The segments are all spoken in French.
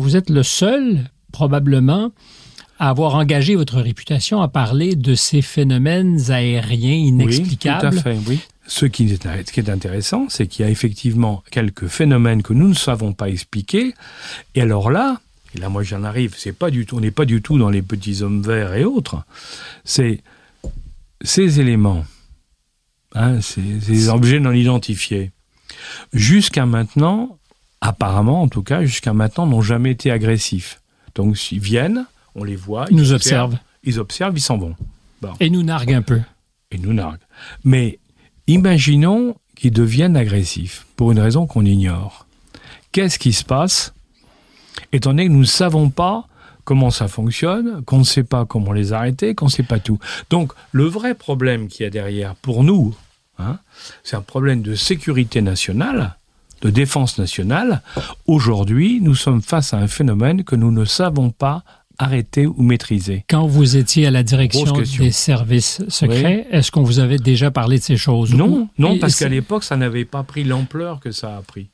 Vous êtes le seul, probablement, à avoir engagé votre réputation à parler de ces phénomènes aériens inexplicables. Oui, tout à fait, oui. Ce qui est, ce qui est intéressant, c'est qu'il y a effectivement quelques phénomènes que nous ne savons pas expliquer. Et alors là, et là moi j'en arrive, c'est pas du tout, on n'est pas du tout dans les petits hommes verts et autres. C'est ces éléments, hein, ces, ces objets non identifiés, jusqu'à maintenant, apparemment en tout cas, jusqu'à maintenant, n'ont jamais été agressifs. Donc ils viennent, on les voit, ils nous observent, ils observent, ils s'en vont. Bon. Et nous narguent un peu. Et nous narguent. Mais imaginons qu'ils deviennent agressifs pour une raison qu'on ignore. Qu'est-ce qui se passe? Étant donné que nous ne savons pas comment ça fonctionne, qu'on ne sait pas comment les arrêter, qu'on ne sait pas tout. Donc le vrai problème qu'il y a derrière pour nous, hein, c'est un problème de sécurité nationale, de défense nationale. Aujourd'hui, nous sommes face à un phénomène que nous ne savons pas arrêter ou maîtriser. Quand vous étiez à la direction des services secrets, oui. est-ce qu'on vous avait déjà parlé de ces choses? Non, non, parce qu'à l'époque, ça n'avait pas pris l'ampleur que ça a pris.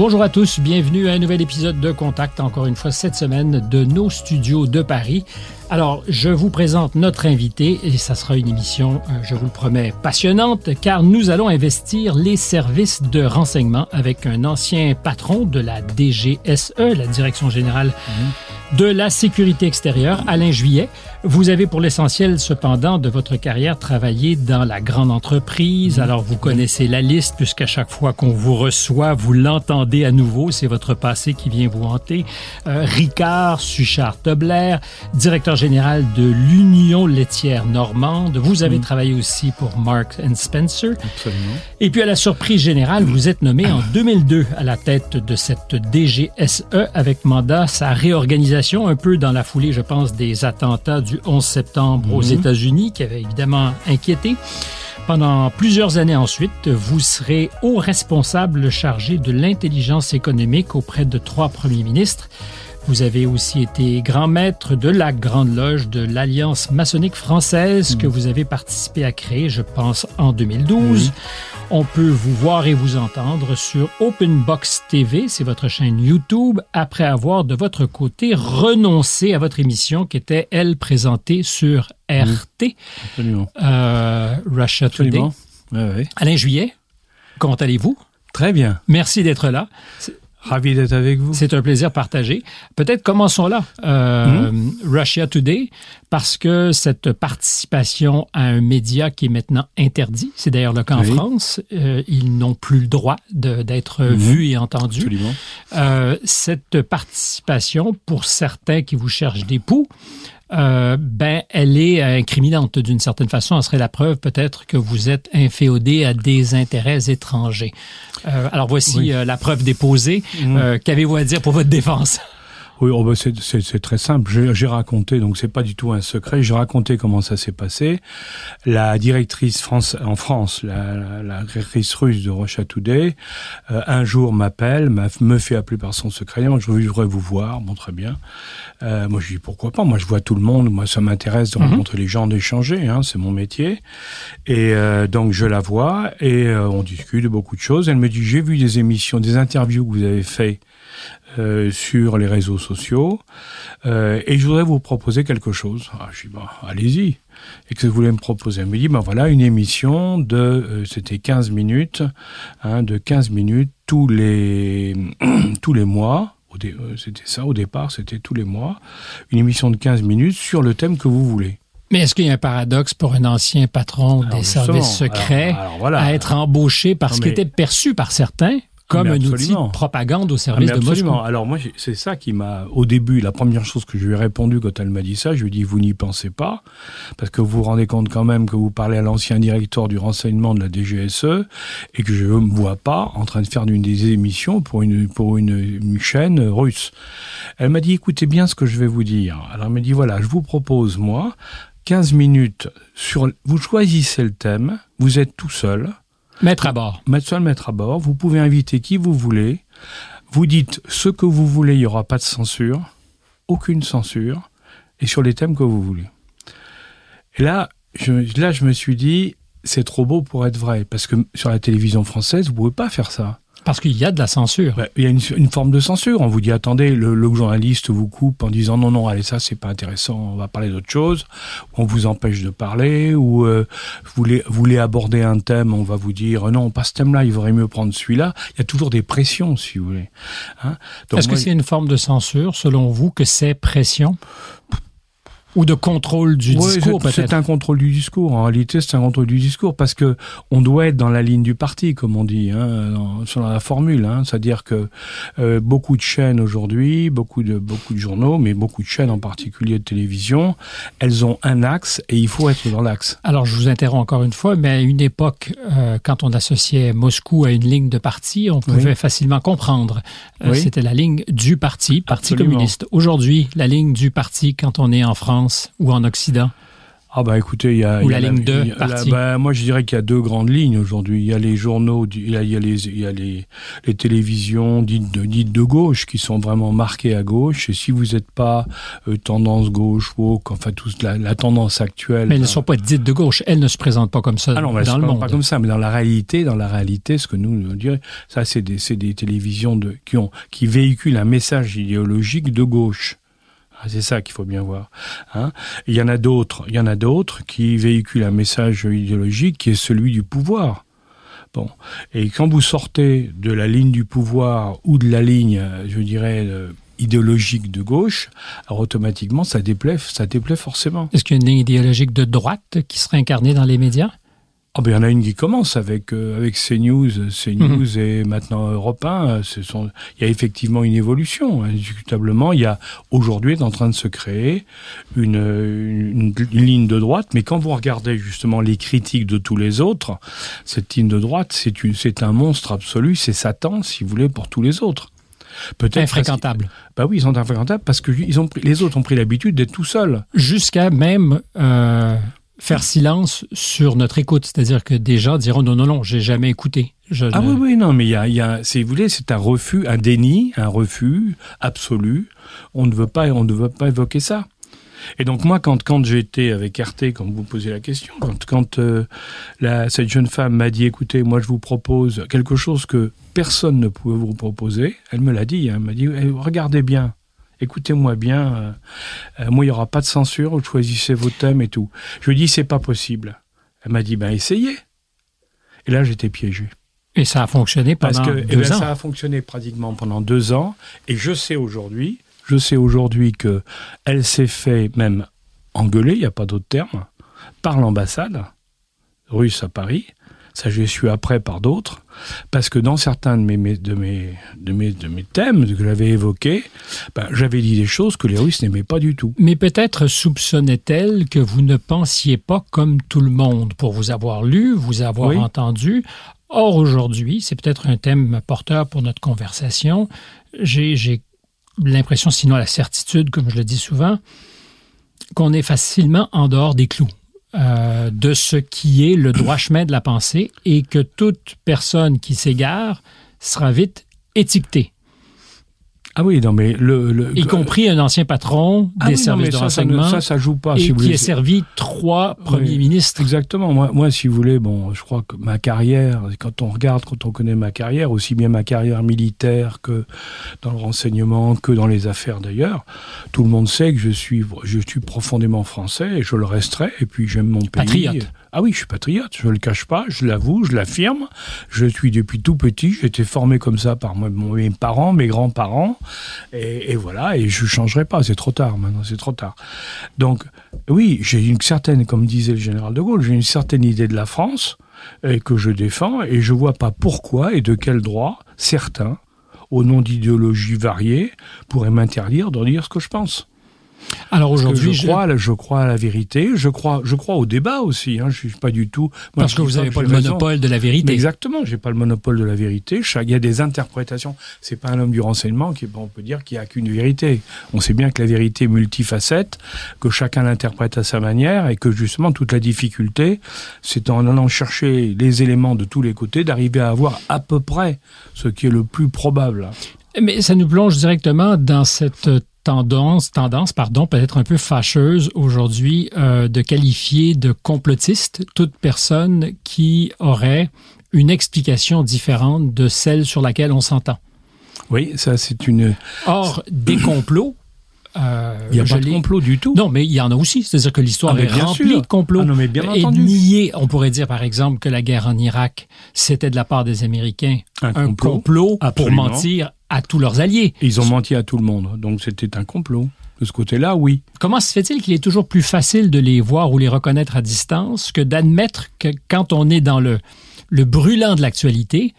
Bonjour à tous, bienvenue à un nouvel épisode de Contact, encore une fois cette semaine de nos studios de Paris. Alors, je vous présente notre invité et ça sera une émission, euh, je vous le promets, passionnante car nous allons investir les services de renseignement avec un ancien patron de la DGSE, la Direction générale mmh. de la sécurité extérieure, Alain Juillet. Vous avez pour l'essentiel, cependant, de votre carrière travaillé dans la grande entreprise. Mmh. Alors, vous connaissez la liste puisqu'à chaque fois qu'on vous reçoit, vous l'entendez à nouveau. C'est votre passé qui vient vous hanter. Euh, Ricard, Suchard, Tobler, directeur général de l'Union laitière normande. Vous avez mmh. travaillé aussi pour Marks and Spencer. Absolument. Et puis, à la surprise générale, vous êtes nommé en 2002 à la tête de cette DGSE avec mandat sa réorganisation un peu dans la foulée, je pense, des attentats du 11 septembre mmh. aux États-Unis qui avait évidemment inquiété. Pendant plusieurs années ensuite, vous serez haut responsable chargé de l'intelligence économique auprès de trois premiers ministres. Vous avez aussi été grand maître de la Grande Loge de l'Alliance maçonnique française mmh. que vous avez participé à créer, je pense, en 2012. Mmh. On peut vous voir et vous entendre sur Open Box TV, c'est votre chaîne YouTube, après avoir de votre côté renoncé à votre émission qui était, elle, présentée sur RT, Absolument. Euh, Russia Absolument. Today. Ouais. Alain Juillet, comment allez-vous? Très bien. Merci d'être là. Ravi d'être avec vous. C'est un plaisir partagé. Peut-être commençons là. Euh, mmh. Russia Today, parce que cette participation à un média qui est maintenant interdit, c'est d'ailleurs le cas en Oui. France, euh, ils n'ont plus le droit d'être Mhm. vus et entendus. Absolument. Euh, cette participation, pour certains qui vous cherchent des poux, euh, ben, elle est incriminante d'une certaine façon. Elle serait la preuve peut-être que vous êtes inféodé à des intérêts étrangers. Euh, alors voici Oui. euh, la preuve déposée. Euh, Qu'avez-vous à dire pour votre défense? Oui, oh bah c'est- très simple. J'ai raconté, donc c'est pas du tout un secret. J'ai raconté comment ça s'est passé. La directrice France, en France, la, la, la directrice russe de Russia Today, euh, un jour m'appelle, m'a- me fait appeler par son secret. Moi, je voudrais vous voir. Bon, très bien. Euh, moi, je dis pourquoi pas? Moi, je vois tout le monde. Moi, ça m'intéresse de Mhm. rencontrer les gens, d'échanger. Hein, c'est mon métier. Et euh, donc, je la vois et euh, on discute de beaucoup de choses. Elle me dit j'ai vu des émissions, des interviews que vous avez fait euh, sur les réseaux sociaux euh, et je voudrais vous proposer quelque chose. Ah, je dis bah, allez-y. Et que vous voulez me proposer Elle me dit ben voilà une émission de euh, c'était 15 minutes hein, de 15 minutes tous les tous les mois. C'était ça au départ, c'était tous les mois. Une émission de 15 minutes sur le thème que vous voulez. Mais est-ce qu'il y a un paradoxe pour un ancien patron Alors, des services secrets alors- alors voilà. à être embauché parce qu'il était perçu par certains comme un outil de propagande au Ah, service mais de Moscou? Alors moi, c'est ça qui m'a, au début, la première chose que je lui ai répondu quand elle m'a dit ça, je lui ai dit, vous n'y pensez pas, parce que vous vous rendez compte quand même que vous parlez à l'ancien directeur du renseignement de la DGSE, et que je ne me vois pas en train de faire une des émissions pour une, pour une, une chaîne russe. Elle m'a dit, écoutez bien ce que je vais vous dire. Alors elle m'a dit, voilà, je vous propose, moi, 15 minutes sur, vous choisissez le thème, vous êtes tout seul, Mettre à bord. mettre mettre à bord. Vous pouvez inviter qui vous voulez. Vous dites ce que vous voulez, il n'y aura pas de censure, aucune censure, et sur les thèmes que vous voulez. Et là, je, là, je me suis dit, c'est trop beau pour être vrai. Parce que sur la télévision française, vous pouvez pas faire ça. Parce qu'il y a de la censure. Bah, il y a une, une, forme de censure. On vous dit, attendez, le, le, journaliste vous coupe en disant, non, non, allez, ça, c'est pas intéressant, on va parler d'autre chose. On vous empêche de parler. Ou euh, vous, voulez, vous voulez aborder un thème, on va vous dire, non, pas ce thème-là, il vaudrait mieux prendre celui-là. Il y a toujours des pressions, si vous voulez. Hein Est-ce que c'est une forme de censure, selon vous, que c'est pression? Ou de contrôle du discours, peut-être. C'est un contrôle du discours. En réalité, c'est un contrôle du discours parce que on doit être dans la ligne du parti, comme on dit, hein, dans, sur la formule. Hein. C'est-à-dire que euh, beaucoup de chaînes aujourd'hui, beaucoup de beaucoup de journaux, mais beaucoup de chaînes en particulier de télévision, elles ont un axe et il faut être dans l'axe. Alors, je vous interromps encore une fois, mais à une époque, euh, quand on associait Moscou à une ligne de parti, on pouvait oui. facilement comprendre. Euh, oui. C'était la ligne du parti, Parti Absolument. communiste. Aujourd'hui, la ligne du parti, quand on est en France ou en Occident? Ah bah écoutez, il y a, Ou y a la ligne 2 partie. Bah, moi je dirais qu'il y a deux grandes lignes aujourd'hui. Il y a les journaux, il y a, il y a les, il y a les, les télévisions dites de, dites de gauche qui sont vraiment marquées à gauche. Et si vous n'êtes pas euh, tendance gauche, woke, enfin toute la, la tendance actuelle. Mais elles ne sont pas dites de gauche. Elles ne se présentent pas comme ça ah non, dans le monde. Pas comme ça, mais dans la réalité, dans la réalité, ce que nous on dirait, ça c'est des, c'est des télévisions de, qui ont, qui véhiculent un message idéologique de gauche. Ah, c'est ça qu'il faut bien voir. Hein il y en a d'autres, il y en a d'autres qui véhiculent un message idéologique qui est celui du pouvoir. Bon, et quand vous sortez de la ligne du pouvoir ou de la ligne, je dirais, euh, idéologique de gauche, alors automatiquement ça déplaît, ça déplaît forcément. Est-ce qu'il y a une ligne idéologique de droite qui serait incarnée dans les médias? Oh ben, il y en a une qui commence avec euh, avec CNews, CNews mmh. et maintenant Europe 1. Ce sont, il y a effectivement une évolution. Indiscutablement, il y a aujourd'hui est en train de se créer une, une, une, ligne de droite. Mais quand vous regardez justement les critiques de tous les autres, cette ligne de droite, c'est une, c'est un monstre absolu. C'est Satan, si vous voulez, pour tous les autres. Peut-être infréquentables. Bah oui, ils sont infréquentables parce que ils ont pris, les autres ont pris l'habitude d'être tout seuls. Jusqu'à même. Euh faire silence sur notre écoute. C'est-à-dire que des gens diront non, non, non, j'ai jamais écouté. Je ah ne... oui, oui, non, mais il y a, il y a, si vous voulez, c'est un refus, un déni, un refus absolu. On ne veut pas, on ne veut pas évoquer ça. Et donc moi, quand, quand j'étais avec RT, quand vous posez la question, quand, quand euh, la, cette jeune femme m'a dit, écoutez, moi je vous propose quelque chose que personne ne pouvait vous proposer, elle me l'a dit, hein, elle m'a dit, eh, regardez bien, écoutez-moi bien, euh, euh, moi il n'y aura pas de censure, vous choisissez vos thèmes et tout. Je lui dis c'est pas possible. Elle m'a dit ben essayez. Et là j'étais piégé. Et ça a fonctionné pendant Parce que, deux eh ben, ans. Ça a fonctionné pratiquement pendant deux ans. Et je sais aujourd'hui, je sais aujourd'hui que elle s'est fait même engueuler, il n'y a pas d'autre terme, par l'ambassade russe à Paris. Ça, je suis après par d'autres, parce que dans certains de mes, de mes, de mes, de mes thèmes que j'avais évoqués, ben, j'avais dit des choses que les Russes n'aimaient pas du tout. Mais peut-être soupçonnait-elle que vous ne pensiez pas comme tout le monde, pour vous avoir lu, vous avoir oui. entendu. Or, aujourd'hui, c'est peut-être un thème porteur pour notre conversation. J'ai l'impression, sinon la certitude, comme je le dis souvent, qu'on est facilement en dehors des clous euh, de ce qui est le droit chemin de la pensée et que toute personne qui s'égare sera vite étiquetée. Ah oui, non, mais le. le y compris un ancien patron ah des oui, services non, de ça, renseignement. Ça, ça, ça, joue pas. Et si qui vous voulez. a servi trois premiers oui, ministres. Exactement. Moi, moi, si vous voulez, bon, je crois que ma carrière, quand on regarde, quand on connaît ma carrière, aussi bien ma carrière militaire que dans le renseignement, que dans les affaires d'ailleurs, tout le monde sait que je suis, je suis profondément français et je le resterai. Et puis j'aime mon pays. Patriote. Ah oui, je suis patriote, je ne le cache pas, je l'avoue, je l'affirme. Je suis depuis tout petit, j'ai été formé comme ça par mes parents, mes grands-parents, et, voilà, et je ne changerai pas, c'est trop tard maintenant, c'est trop tard. Donc, oui, j'ai une certaine, comme disait le général de Gaulle, j'ai une certaine idée de la France, et que je défends, et je vois pas pourquoi et de quel droit certains, au nom d'idéologies variées, pourraient m'interdire de dire ce que je pense. Alors aujourd'hui, je crois, je... je crois à la vérité. Je crois, je crois au débat aussi. Hein. Je suis pas du tout. Moi, Parce que vous n'avez pas le monopole de la vérité. Mais exactement, j'ai pas le monopole de la vérité. Il y a des interprétations. C'est pas un homme du renseignement qui, on peut dire, qu'il n'y a qu'une vérité. On sait bien que la vérité est multifacette, que chacun l'interprète à sa manière, et que justement toute la difficulté, c'est en allant chercher les éléments de tous les côtés, d'arriver à avoir à peu près ce qui est le plus probable. Mais ça nous plonge directement dans cette tendance, tendance pardon, peut-être un peu fâcheuse aujourd'hui euh, de qualifier de complotiste toute personne qui aurait une explication différente de celle sur laquelle on s'entend. Oui, ça c'est une... Or, des complots, euh, il n'y a pas de complot du tout. Non, mais il y en a aussi. C'est-à-dire que l'histoire ah, est remplie de complots. Ah non, mais bien et nier, on pourrait dire par exemple que la guerre en Irak, c'était de la part des Américains un, complot, pour mentir à tous leurs alliés. ils ont menti à tout le monde. Donc c'était un complot. De ce côté-là, oui. Comment se fait-il qu'il est toujours plus facile de les voir ou les reconnaître à distance que d'admettre que quand on est dans le, le brûlant de l'actualité,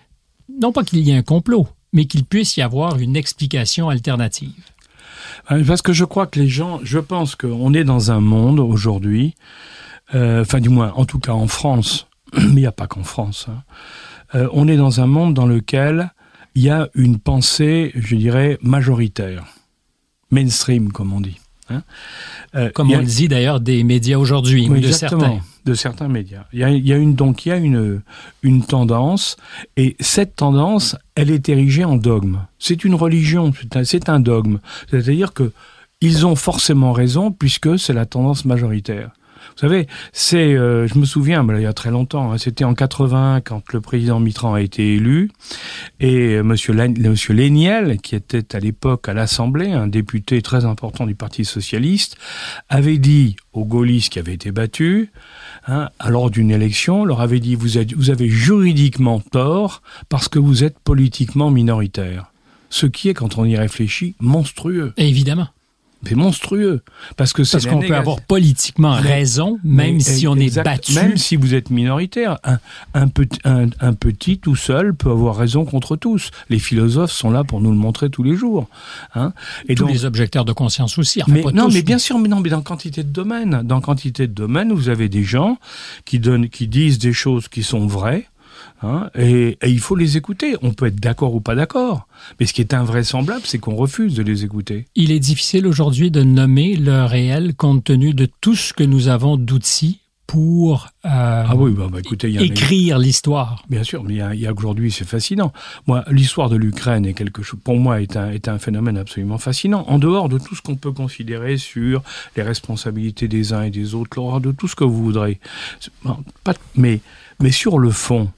non pas qu'il y ait un complot, mais qu'il puisse y avoir une explication alternative? Euh, parce que je crois que les gens, je pense qu'on est dans un monde aujourd'hui, euh, enfin du moins, en tout cas en France, mais il n'y a pas qu'en France, hein, euh, on est dans un monde dans lequel il y a une pensée, je dirais, majoritaire, mainstream comme on dit. Hein. comme on le dit d'ailleurs des médias aujourd'hui, ou de certains de certains médias. Il y a, il y a une donc il y a une une tendance et cette tendance, elle est érigée en dogme. C'est une religion, c'est un, un dogme. C'est-à-dire que ils ont forcément raison puisque c'est la tendance majoritaire. Vous savez, c'est, euh, je me souviens, il y a très longtemps, hein, c'était en 80 quand le président Mitterrand a été élu, et euh, Monsieur, Léniel, qui était à l'époque à l'Assemblée, un député très important du Parti socialiste, avait dit aux gaullistes qui avaient été battus, hein, lors d'une élection, leur avait dit vous, vous avez juridiquement tort parce que vous êtes politiquement minoritaire. Ce qui est, quand on y réfléchit, monstrueux. évidemment. C'est monstrueux. Parce que Parce qu'on peut avoir politiquement raison, même si on est battu. Même si vous êtes minoritaire. Un, un, petit, un, petit tout seul peut avoir raison contre tous. Les philosophes sont là pour nous le montrer tous les jours. Hein Et tous les objecteurs de conscience aussi. mais, non, mais bien sûr, mais non, mais dans quantité de domaines. Dans quantité de domaines, vous avez des gens qui, donnent, qui disent des choses qui sont vraies, Hein, et, il faut les écouter. On peut être d'accord ou pas d'accord. Mais ce qui est invraisemblable, c'est qu'on refuse de les écouter. Il est difficile aujourd'hui de nommer le réel compte tenu de tout ce que nous avons d'outils pour euh, ah oui, bah, bah écoutez, écrire l'histoire. Bien sûr, mais il y a, aujourd'hui, c'est fascinant. Moi, l'histoire de l'Ukraine est quelque chose, pour moi, est un, est un phénomène absolument fascinant. En dehors de tout ce qu'on peut considérer sur les responsabilités des uns et des autres, de tout ce que vous voudrez. Pas, mais, mais sur le fond,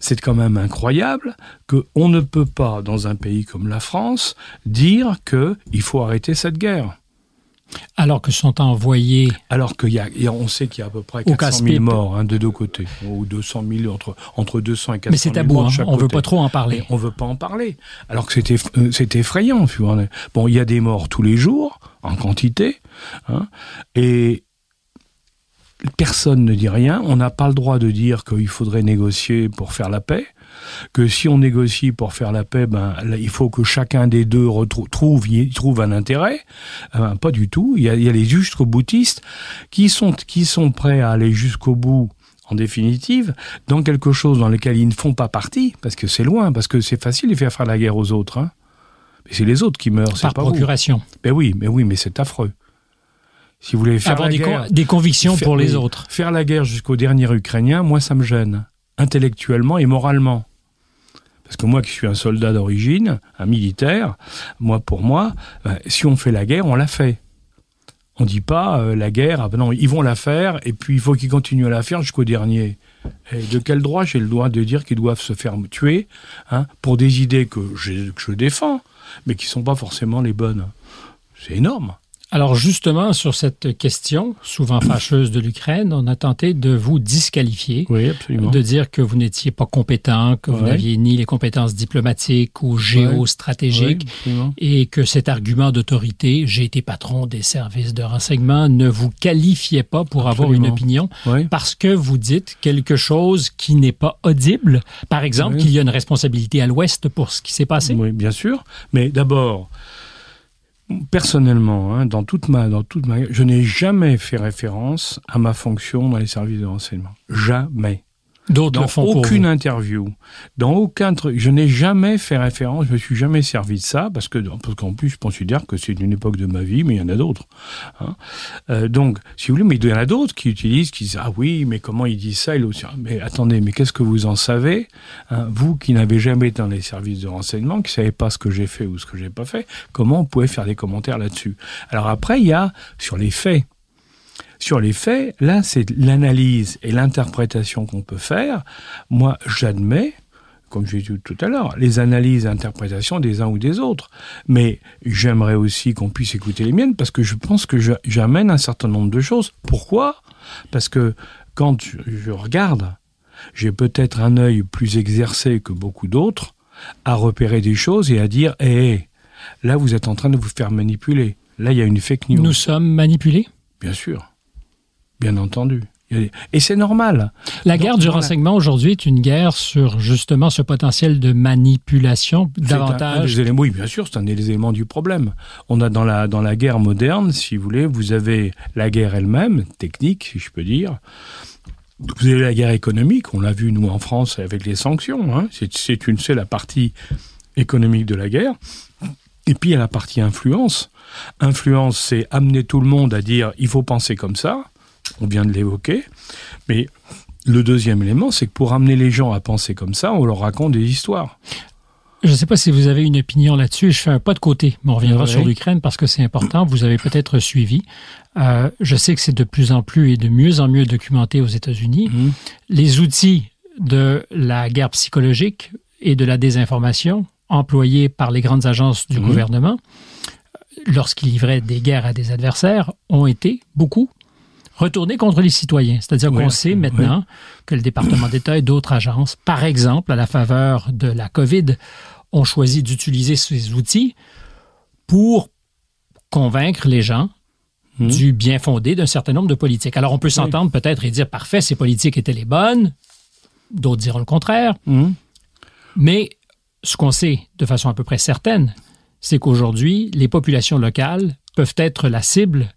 c'est quand même incroyable qu'on ne peut pas, dans un pays comme la France, dire qu'il faut arrêter cette guerre. Alors que sont envoyés. Alors qu'on on sait qu'il y a à peu près 400 000 morts hein, de deux côtés, ou 200 000 entre entre 200 et 400 000 Mais c'est tabou, hein, on ne veut pas trop en parler. On on veut pas en parler. Alors que c'était euh, c'est effrayant. Bon, il y a des morts tous les jours en quantité, hein, et personne ne dit rien. On n'a pas le droit de dire qu'il faudrait négocier pour faire la paix. Que si on négocie pour faire la paix, ben, il faut que chacun des deux retrouve, trouve, trouve un intérêt. Eh ben, pas du tout. Il y a, il y a les jusqu'au boutistes qui sont, qui sont prêts à aller jusqu'au bout en définitive, dans quelque chose dans lequel ils ne font pas partie, parce que c'est loin, parce que c'est facile de faire faire la guerre aux autres. Hein. Mais c'est les autres qui meurent, c'est pas procuration. Ben oui, mais oui, mais c'est affreux. Si vous voulez faire Avoir des, guerre, des, convictions pour les autres. Faire la guerre jusqu'au dernier Ukrainien, moi, ça me gêne, intellectuellement et moralement. Parce que moi qui suis un soldat d'origine, un militaire, moi pour moi, ben, si on fait la guerre, on la fait. On dit pas euh, la guerre, ah ben non, ils vont la faire et puis il faut qu'ils continuent à la faire jusqu'au dernier. Et de quel droit j'ai le droit de dire qu'ils doivent se faire tuer hein, pour des idées que je, que je défends, mais qui sont pas forcément les bonnes? C'est énorme. Alors justement, sur cette question, souvent fâcheuse de l'Ukraine, on a tenté de vous disqualifier, oui, absolument. de dire que vous n'étiez pas compétent, que vous n'aviez ni les compétences diplomatiques ou géostratégiques, et que cet argument d'autorité, j'ai été patron des services de renseignement, ne vous qualifiait pas pour avoir une opinion, parce que vous dites quelque chose qui n'est pas audible. Par exemple, qu'il y a une responsabilité à l'Ouest pour ce qui s'est passé. Oui, bien sûr. Mais d'abord, Personnellement, hein, dans toute ma, dans toute ma, je n'ai jamais fait référence à ma fonction dans les services de renseignement. Jamais. D'autres dans pour aucune interview, dans aucun truc. Je n'ai jamais fait référence, je me suis jamais servi de ça parce que parce qu'en plus je considère que c'est une époque de ma vie, mais il y en a d'autres. hein. Euh, donc, si vous voulez, mais il y en a d'autres qui utilisent, qui disent ah oui, mais comment il dit ça. Mais attendez, mais qu'est-ce que vous en savez hein, Vous qui n'avez jamais été dans les services de renseignement, qui savez pas ce que j'ai fait ou ce que j'ai pas fait, comment vous pouvez faire des commentaires là-dessus? Alors après, il y a sur les faits. Sur les faits, là, c'est l'analyse et l'interprétation qu'on peut faire. Moi, j'admets, comme j'ai dit tout à l'heure, les analyses et interprétations des uns ou des autres. Mais j'aimerais aussi qu'on puisse écouter les miennes parce que je pense que j'amène un certain nombre de choses. Pourquoi? Parce que quand je, regarde, j'ai peut-être un œil plus exercé que beaucoup d'autres à repérer des choses et à dire, hé, là, vous êtes en train de vous faire manipuler. Là, il y a une fake news. Nous sommes manipulés? Bien sûr. Bien entendu. Et c'est normal. La Donc, guerre du voilà. renseignement aujourd'hui est une guerre sur justement ce potentiel de manipulation C'est un- un davantage. des éléments, oui, bien sûr, c'est un des éléments du problème. On a dans la, dans la guerre moderne, si vous voulez, vous avez la guerre elle-même, technique, si je peux dire. Vous avez la guerre économique, on l'a vu nous en France avec les sanctions. Hein. C'est, une, c'est la partie économique de la guerre. Et puis il y a la partie influence. Influence, c'est amener tout le monde à dire il faut penser comme ça. On vient de l'évoquer. Mais le deuxième élément, c'est que pour amener les gens à penser comme ça, on leur raconte des histoires. Je ne sais pas si vous avez une opinion là-dessus. Je fais un pas de côté, mais on reviendra sur l'Ukraine parce que c'est important. Vous avez peut-être suivi. Euh, je sais que c'est de plus en plus et de mieux en mieux documenté aux États-Unis. Mhm. Les outils de la guerre psychologique et de la désinformation employés par les grandes agences du Mhm. gouvernement lorsqu'ils livraient des guerres à des adversaires ont été beaucoup retournés contre les citoyens. C'est-à-dire Oui, qu'on sait maintenant que le département d'État et d'autres agences, par exemple, à la faveur de la COVID, ont choisi d'utiliser ces outils pour convaincre les gens Mhm. du bien fondé d'un certain nombre de politiques. Alors on peut s'entendre peut-être et dire, parfait, ces politiques étaient les bonnes, d'autres diront le contraire, Mhm. mais ce qu'on sait de façon à peu près certaine, c'est qu'aujourd'hui, les populations locales peuvent être la cible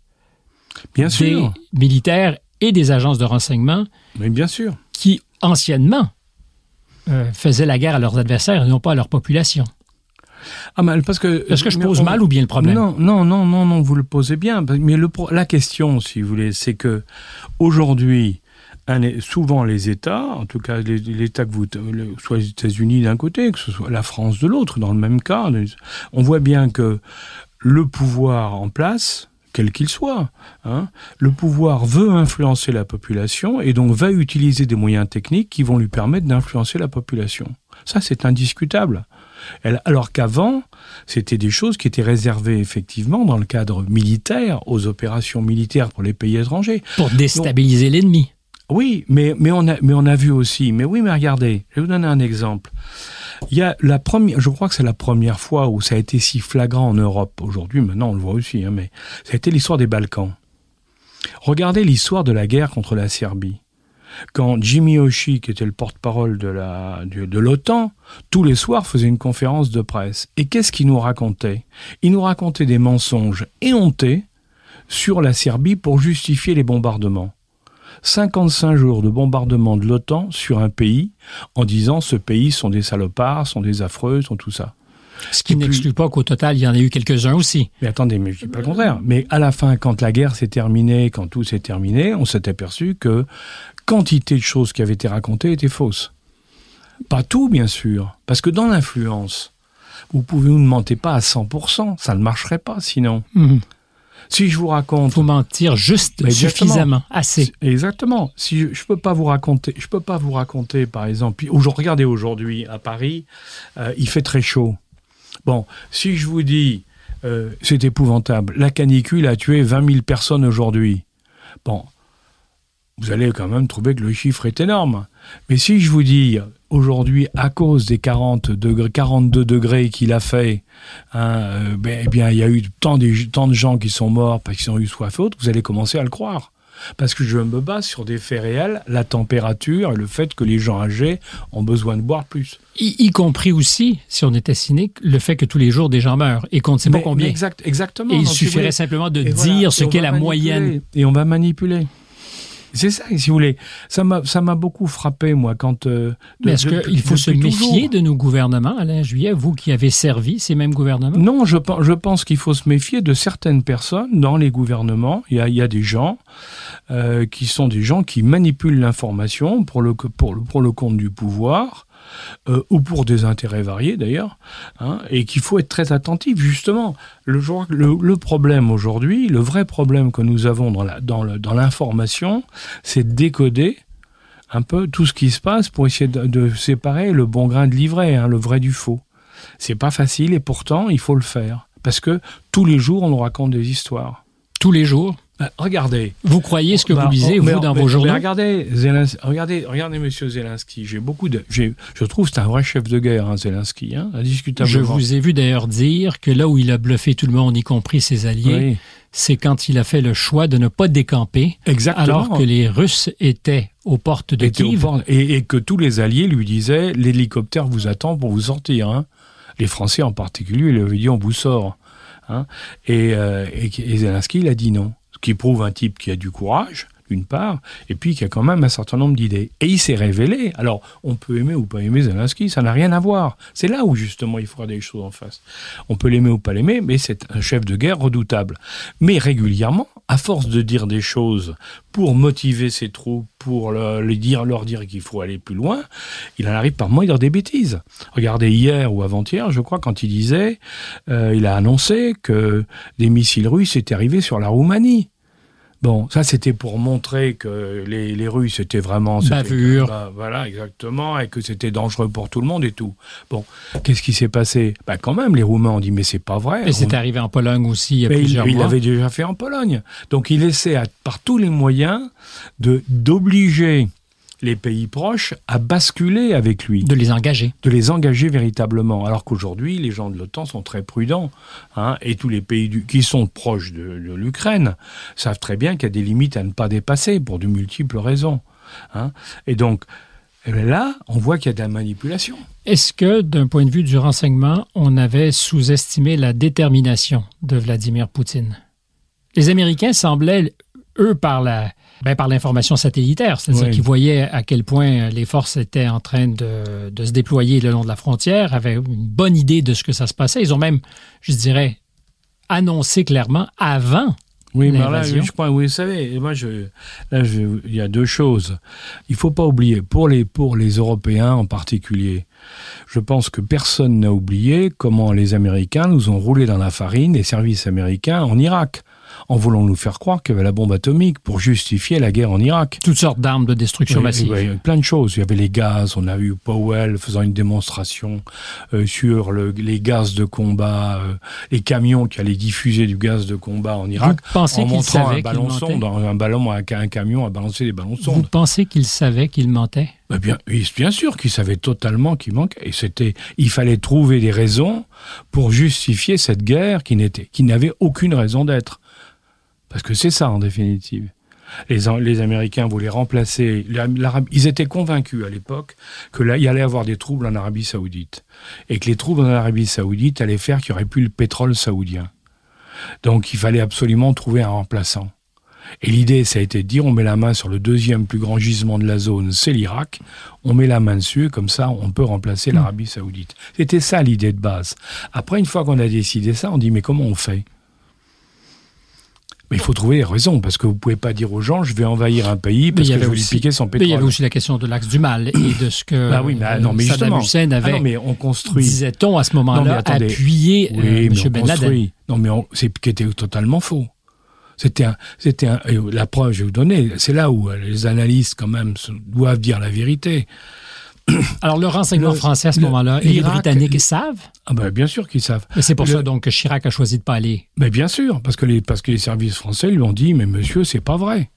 Bien des sûr. militaires et des agences de renseignement Mais bien sûr. qui, anciennement, euh, faisaient la guerre à leurs adversaires et non pas à leur population. Ah, mais parce que. Est-ce que je pose on- mal ou bien le problème? Non, non, non, non, non, vous le posez bien. Mais le, la question, si vous voulez, c'est que aujourd'hui, souvent les États, en tout cas États que vous, soit les États-Unis d'un côté, que ce soit la France de l'autre, dans le même cas, on voit bien que le pouvoir en place, quel qu'il soit, hein, le pouvoir veut influencer la population et donc va utiliser des moyens techniques qui vont lui permettre d'influencer la population. Ça, c'est indiscutable. Alors qu'avant, c'était des choses qui étaient réservées effectivement dans le cadre militaire, aux opérations militaires pour les pays étrangers. Pour déstabiliser l'ennemi. Oui, mais, mais, on a, mais on a vu aussi. Mais oui, mais regardez, je vais vous donner un exemple. Il y a la première, je crois que c'est la première fois où ça a été si flagrant en Europe. Aujourd'hui, maintenant, on le voit aussi, hein, mais ça a été l'histoire des Balkans. Regardez l'histoire de la guerre contre la Serbie. Quand Jimmy Hoshi, qui était le porte-parole de la de, de l'OTAN, tous les soirs faisait une conférence de presse. Et qu'est-ce qu'il nous racontait? Il nous racontait des mensonges éhontés sur la Serbie pour justifier les bombardements. 55 jours de bombardement de l'OTAN sur un pays en disant ce pays sont des salopards, sont des affreux, sont tout ça. Ce qui n'exclut pas qu'au total, il y en a eu quelques-uns aussi. Mais attendez, mais je dis pas le contraire. Mais à la fin, quand la guerre s'est terminée, quand tout s'est terminé, on s'est aperçu que quantité de choses qui avaient été racontées étaient fausses. Pas tout, bien sûr, parce que dans l'influence, vous pouvez vous ne mentez pas à 100%, ça ne marcherait pas sinon. Il Si je vous raconte faut mentir juste suffisamment, assez. Exactement. Si je, je peux pas vous raconter, je peux pas vous raconter, par exemple. regardez aujourd'hui à Paris, euh, il fait très chaud. Bon, si je vous dis, euh, c'est épouvantable. La canicule a tué 20 000 personnes aujourd'hui. Bon, vous allez quand même trouver que le chiffre est énorme. Mais si je vous dis aujourd'hui, à cause des 40 degrés, 42 degrés qu'il a fait, hein, euh, ben, eh bien, il y a eu tant de, tant de gens qui sont morts parce qu'ils ont eu soif et autres, vous allez commencer à le croire. Parce que je me base sur des faits réels, la température et le fait que les gens âgés ont besoin de boire plus. Y, y compris aussi, si on était cynique, le fait que tous les jours des gens meurent et qu'on ne sait pas combien. exact, exactement. et il suffirait simplement de et dire voilà, ce qu'est la manipuler. moyenne. Et on va manipuler. C'est ça, si vous voulez. Ça m'a, ça m'a beaucoup frappé, moi, quand. Euh, Mais est-ce qu'il faut se méfier de nos gouvernements, Alain Juillet, vous qui avez servi ces mêmes gouvernements? Non, je, je pense qu'il faut se méfier de certaines personnes dans les gouvernements. Il y a, il y a des gens euh, qui sont des gens qui manipulent l'information pour le, pour, le, pour le compte du pouvoir euh, ou pour des intérêts variés d'ailleurs, hein, et qu'il faut être très attentif. Justement, le, le, problème aujourd'hui, le vrai problème que nous avons dans l'information, c'est de décoder un peu tout ce qui se passe pour essayer de, séparer le bon grain de l'ivraie, hein, le vrai du faux. C'est pas facile et pourtant il faut le faire parce que tous les jours on nous raconte des histoires. Tous les jours bah, regardez. Vous croyez ce que vous lisez, vous, dans vos journaux regardez, regardez, regardez Monsieur Zelensky. J'ai beaucoup de, je trouve que c'est un vrai chef de guerre, hein, Zelensky, hein, indiscutablement. Je vous ai vu d'ailleurs dire que là où il a bluffé tout le monde, y compris ses alliés, c'est quand il a fait le choix de ne pas décamper, Exactement. alors que les Russes étaient aux portes de Kiev. et, que tous les alliés lui disaient l'hélicoptère vous attend pour vous sortir. Hein. Les Français en particulier lui avaient dit on vous sort. Hein. Et, euh, et Zelensky il a dit non qui prouve un type qui a du courage, d'une part, et puis qui a quand même un certain nombre d'idées. Et il s'est révélé. Alors, on peut aimer ou pas aimer Zelensky, ça n'a rien à voir. C'est là où justement il faudra des choses en face. On peut l'aimer ou pas l'aimer, mais c'est un chef de guerre redoutable. Mais régulièrement, à force de dire des choses pour motiver ses troupes, pour leur dire, qu'il faut aller plus loin, il en arrive par moi à dire des bêtises. Regardez hier ou avant-hier, je crois, quand il disait, euh, il a annoncé que des missiles russes étaient arrivés sur la Roumanie. Bon, ça c'était pour montrer que les, les Russes étaient vraiment... Bavure. Bah, voilà, exactement, et que c'était dangereux pour tout le monde et tout. Bon, qu'est-ce qui s'est passé? Bah quand même, les Roumains ont dit mais c'est pas vrai. Et c'est arrivé en Pologne aussi il y a plusieurs il, mois. Il l'avait déjà fait en Pologne. Donc il essaie par tous les moyens de d'obliger les pays proches à basculer avec lui. De les engager. De les engager véritablement. Alors qu'aujourd'hui, les gens de l'OTAN sont très prudents. Hein, et tous les pays du, qui sont proches de, l'Ukraine savent très bien qu'il y a des limites à ne pas dépasser pour de multiples raisons. Hein. Et donc, eh là, on voit qu'il y a de la manipulation. Est-ce que, d'un point de vue du renseignement, on avait sous-estimé la détermination de Vladimir Poutine? Les Américains semblaient, eux, par la, ben, par l'information satellitaire, c'est-à-dire qu'ils voyaient à quel point les forces étaient en train de, de, se déployer le long de la frontière, avaient une bonne idée de ce que ça se passait. Ils ont même, je dirais, annoncé clairement avant oui, mais là, je crois, vous savez, moi, je, là, je, il y a deux choses. Il faut pas oublier, pour les, pour les Européens en particulier, je pense que personne n'a oublié comment les Américains nous ont roulé dans la farine, les services américains en Irak en voulant nous faire croire qu'il y avait la bombe atomique pour justifier la guerre en Irak. Toutes sortes d'armes de destruction massive. Oui, plein de choses. Il y avait les gaz, on a eu Powell faisant une démonstration euh, sur les gaz de combat, euh, les camions qui allaient diffuser du gaz de combat en Irak, Vous pensez en montrant un ballon sonde, un ballon, un, un camion à balancer des ballons sondes. Vous pensez qu'il savait qu'il mentait bah, bien, bien sûr qu'il savait totalement qu'il manquait. Et c'était, il fallait trouver des raisons pour justifier cette guerre qui n'était, qui n'avait aucune raison d'être. Parce que c'est ça, en définitive. Les, les Américains voulaient remplacer. Ils étaient convaincus à l'époque que là, il allait avoir des troubles en Arabie Saoudite. Et que les troubles en Arabie Saoudite allaient faire qu'il n'y aurait plus le pétrole saoudien. Donc, il fallait absolument trouver un remplaçant. Et l'idée, ça a été de dire, on met la main sur le deuxième plus grand gisement de la zone, c'est l'Irak. On met la main dessus, comme ça, on peut remplacer l'Arabie saoudite. C'était ça l'idée de base. Après, une fois qu'on a décidé ça, on dit, mais comment on fait? Mais il faut trouver raison, parce que vous ne pouvez pas dire aux gens, je vais envahir un pays parce que je vais lui piquer son pétrole. Mais il y avait aussi la question de l'axe du mal et de ce que bah oui, mais, non, mais Saddam Hussein avait, ah non, mais on construit. disait-on à ce moment-là, appuyé oui, euh, M. Ben Laden. Non, mais c'est qui était totalement faux. C'était un, c'était un, la preuve, je vais vous donner, c'est là où euh, les analystes, quand même, doivent dire la vérité. Alors, le renseignement français à ce moment-là, et les Britanniques savent? Ah ben, Bien sûr qu'ils savent. C'est pour ça donc que Chirac a choisi de ne pas aller. Mais bien sûr, parce que les, parce que les services français lui ont dit Mais monsieur, c'est pas vrai.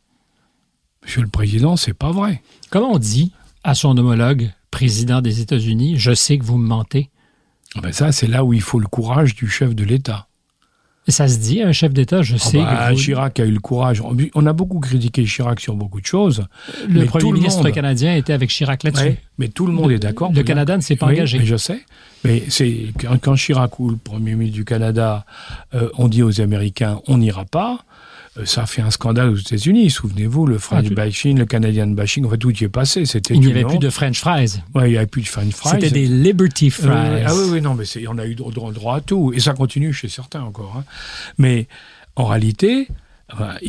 Monsieur le Président, c'est pas vrai. Comment on dit à son homologue, président des États-Unis Je sais que vous me mentez ah ben Ça, c'est là où il faut le courage du chef de l'État. Ça se dit, un chef d'État, je ah sais. Bah, Chirac a eu le courage. On a beaucoup critiqué Chirac sur beaucoup de choses. Le Premier ministre canadien était avec Chirac là-dessus. mais tout le monde est d'accord. Le Canada ne s'est pas engagé. Mais je sais. Mais c'est quand, Chirac ou le Premier ministre du Canada euh, ont dit aux Américains on n'ira pas, ça a fait un scandale aux États-Unis. Souvenez-vous, le French Ah, bashing, le Canadian bashing, en fait, tout y est passé. C'était Il n'y avait plus de French fries. Ouais, il n'y avait plus de French fries. C'était des Liberty Euh, fries. ah oui, oui, non, mais on a eu droit, à tout. Et ça continue chez certains encore. hein. Mais en réalité,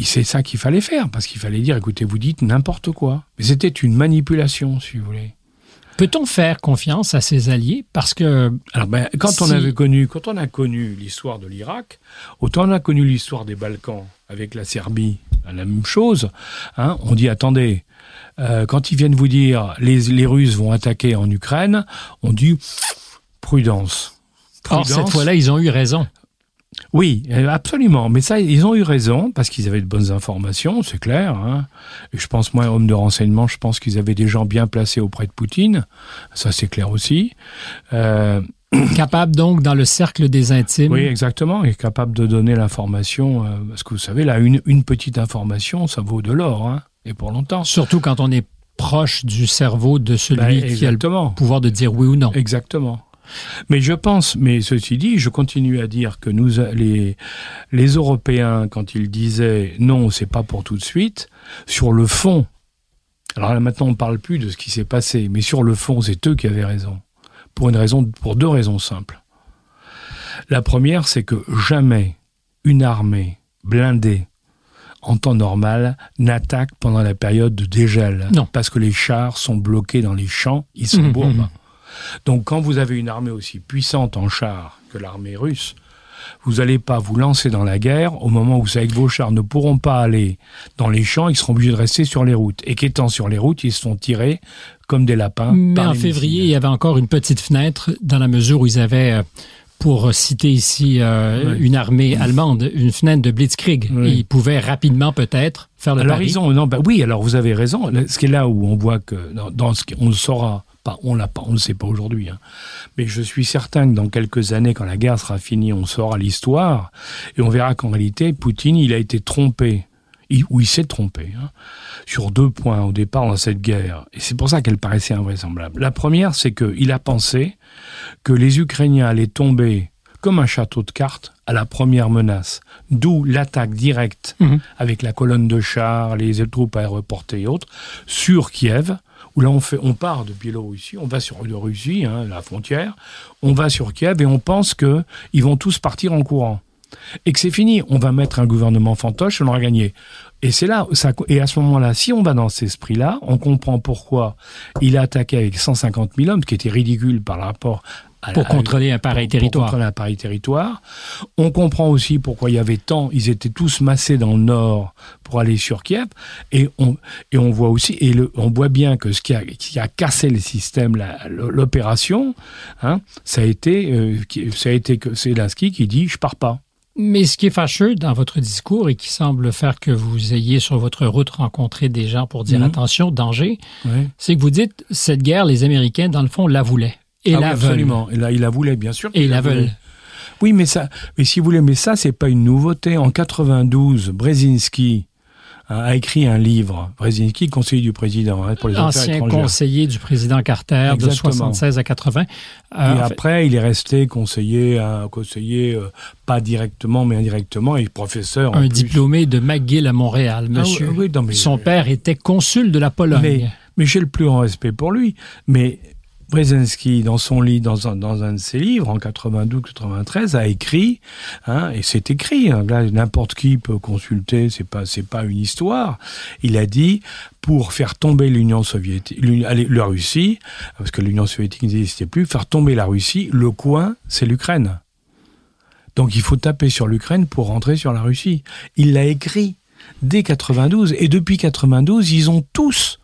c'est ça qu'il fallait faire. Parce qu'il fallait dire, écoutez, vous dites n'importe quoi. Mais c'était une manipulation, si vous voulez. Peut-on faire confiance à ses alliés? Parce que Alors, ben, quand on avait connu, quand on a connu l'histoire de l'Irak, autant on a connu l'histoire des Balkans avec la Serbie, la même chose. Hein, on dit attendez, euh, quand ils viennent vous dire les, les Russes vont attaquer en Ukraine, on dit prudence. or cette Prudence. fois-là ils ont eu raison. Oui, euh, absolument. Mais ça, ils ont eu raison parce qu'ils avaient de bonnes informations, c'est clair. Hein. Et je pense, moi, homme de renseignement, je pense qu'ils avaient des gens bien placés auprès de Poutine. Ça, c'est clair aussi. Euh, Capable donc dans le cercle des intimes. oui, exactement. Et capable de donner l'information. euh, parce que vous savez, là, une, une petite information, ça vaut de l'or. Hein, et pour longtemps. Surtout quand on est proche du cerveau de celui Ben, qui a le pouvoir de dire oui ou non. Exactement. Mais je pense, mais ceci dit, je continue à dire que nous, les, les Européens, quand ils disaient non, c'est pas pour tout de suite, sur le fond, alors là maintenant on parle plus de ce qui s'est passé, mais sur le fond, c'est eux qui avaient raison. Pour une raison, pour deux raisons simples. La première, c'est que jamais une armée blindée en temps normal n'attaque pendant la période de dégel. Non. Parce que les chars sont bloqués dans les champs, ils sont Mhm, bourbes. mhm. Donc quand vous avez une armée aussi puissante en chars que l'armée russe, vous n'allez pas vous lancer dans la guerre au moment où vous savez que vos chars ne pourront pas aller dans les champs, ils seront obligés de rester sur les routes. Et qu'étant sur les routes, ils se sont tirés comme des lapins. Mais par en février, il y avait encore une petite fenêtre dans la mesure où ils avaient, euh, pour citer ici euh, Oui. une armée allemande, une fenêtre de Blitzkrieg. Oui. Ils pouvaient rapidement peut-être faire le Alors pari. ils ont, non, bah oui, alors vous avez raison. Ce qui est là où on voit que dans, dans ce qu'on saura, pas, on l'a pas, on le sait pas aujourd'hui, hein. mais je suis certain que dans quelques années, quand la guerre sera finie, on saura l'histoire et on verra qu'en réalité, Poutine, il a été trompé. Ou il s'est trompé hein, sur deux points au départ dans cette guerre. Et c'est pour ça qu'elle paraissait invraisemblable. La première, c'est qu'il a pensé que les Ukrainiens allaient tomber comme un château de cartes à la première menace. D'où l'attaque directe Mhm. avec la colonne de chars, les troupes aéroportées et autres, sur Kiev, où là on, fait, on part de Biélorussie, on va sur Russie, hein, la frontière, on va sur Kiev et on pense que ils vont tous partir en courant. Et que c'est fini, on va mettre un gouvernement fantoche, on aura gagné. Et c'est là, et à ce moment-là, si on va dans cet esprit-là, on comprend pourquoi il a attaqué avec 150 000 hommes, ce qui était ridicule par rapport pour contrôler un pareil pour territoire. contrôler un pareil territoire. On comprend aussi pourquoi il y avait tant, ils étaient tous massés dans le nord pour aller sur Kiev. Et on, et on voit aussi, et le, on voit bien que ce qui a, qui a cassé le système, l'opération, hein, ça a été, euh, qui- ça a été que Zelensky qui dit, je pars pas. Mais ce qui est fâcheux dans votre discours et qui semble faire que vous ayez sur votre route rencontré des gens pour dire Mhm. attention, danger, c'est que vous dites cette guerre, les Américains, dans le fond, la voulaient. Et Ah oui, la veulent. absolument. Et là, il la voulait, bien sûr. Et qu'il la veulent. Oui, mais ça, mais si vous voulez, mais ça, c'est pas une nouveauté. En 92, Brzezinski hein, a écrit un livre. Brzezinski, conseiller du président hein, pour les Ancien conseiller du président Carter de Exactement. 76 à 80. Et Euh, fait, après, il est resté conseiller, un conseiller euh, pas directement, mais indirectement, et professeur. en un plus. diplômé de McGill à Montréal, Ah monsieur. oui, oui, non, mais- Son père était consul de la Pologne. Mais, mais j'ai le plus grand respect pour lui. Mais Brzezinski, dans son lit, dans un, dans un de ses livres, en 92-93, a écrit, hein, et c'est écrit, hein, là, n'importe qui peut consulter, c'est pas, c'est pas une histoire. Il a dit, pour faire tomber l'Union soviétique, la Russie, parce que l'Union soviétique n'existait plus, faire tomber la Russie, le coin, c'est l'Ukraine. Donc il faut taper sur l'Ukraine pour rentrer sur la Russie. Il l'a écrit dès 92, et depuis 92, ils ont tous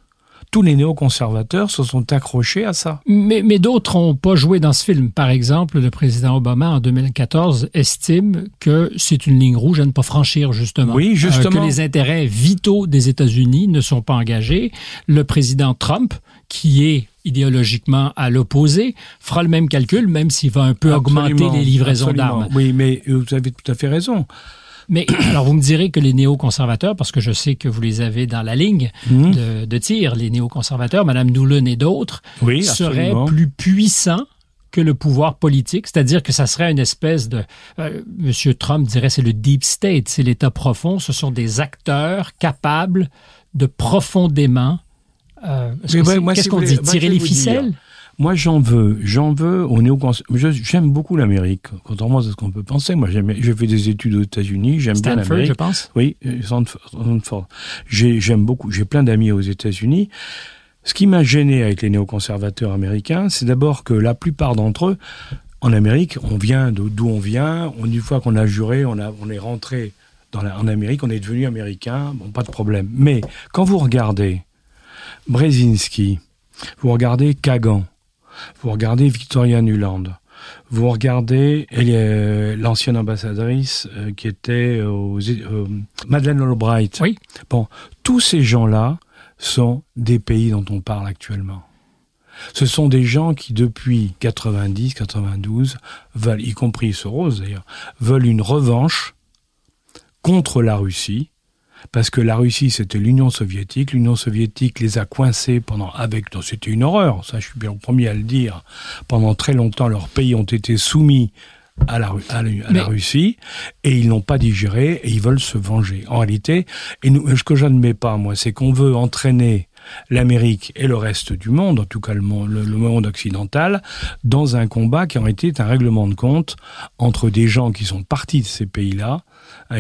tous les néoconservateurs se sont accrochés à ça. Mais, mais d'autres n'ont pas joué dans ce film. Par exemple, le président Obama, en 2014, estime que c'est une ligne rouge à ne pas franchir, justement. Oui, Euh, justement. que les intérêts vitaux des États-Unis ne sont pas engagés. Le président Trump, qui est idéologiquement à l'opposé, fera le même calcul, même s'il va un peu augmenter les livraisons d'armes. Oui, mais euh, vous avez tout à fait raison. Mais alors, vous me direz que les néoconservateurs, parce que je sais que vous les avez dans la ligne Mhm. de, de tir, les néoconservateurs, Mme Noulin et d'autres, Oui, seraient plus puissants que le pouvoir politique, c'est-à-dire que ça serait une espèce de... Euh, Monsieur Trump dirait c'est le deep state, c'est l'État profond, ce sont des acteurs capables de profondément... Euh, Qu'est-ce qu'on dit Tirer les ficelles? Moi, j'en veux, j'en veux au J'aime beaucoup l'Amérique, contrairement à ce qu'on peut penser. Moi, j'ai fait des études aux États-Unis, j'aime bien l'Amérique. je pense. Oui, euh, Stanford. J'aime beaucoup. J'ai plein d'amis aux États-Unis. Ce qui m'a gêné avec les néoconservateurs américains, c'est d'abord que la plupart d'entre eux, en Amérique, on vient d'où on vient. On, une fois qu'on a juré, on, a, on est rentré dans en Amérique, on est devenu américain. Bon, pas de problème. Mais quand vous regardez Brzezinski, vous regardez Kagan, vous regardez Victoria Nuland, vous regardez l'ancienne ambassadrice euh, qui était aux, euh, Madeleine Albright. Oui. Bon, tous ces gens-là sont des pays dont on parle actuellement. Ce sont des gens qui, depuis 90, 92, veulent, y compris Soros d'ailleurs, veulent une revanche contre la Russie, parce que la Russie c'était l'Union soviétique, l'Union soviétique les a coincés pendant avec c'était une horreur, ça je suis bien le premier à le dire. Pendant très longtemps leurs pays ont été soumis à la, à la, Russie et ils n'ont pas digéré et ils veulent se venger. En réalité, et ce que j'admets pas moi, c'est qu'on veut entraîner l'Amérique et le reste du monde, en tout cas le monde, le monde, occidental, dans un combat qui aurait été un règlement de compte entre des gens qui sont partis de ces pays-là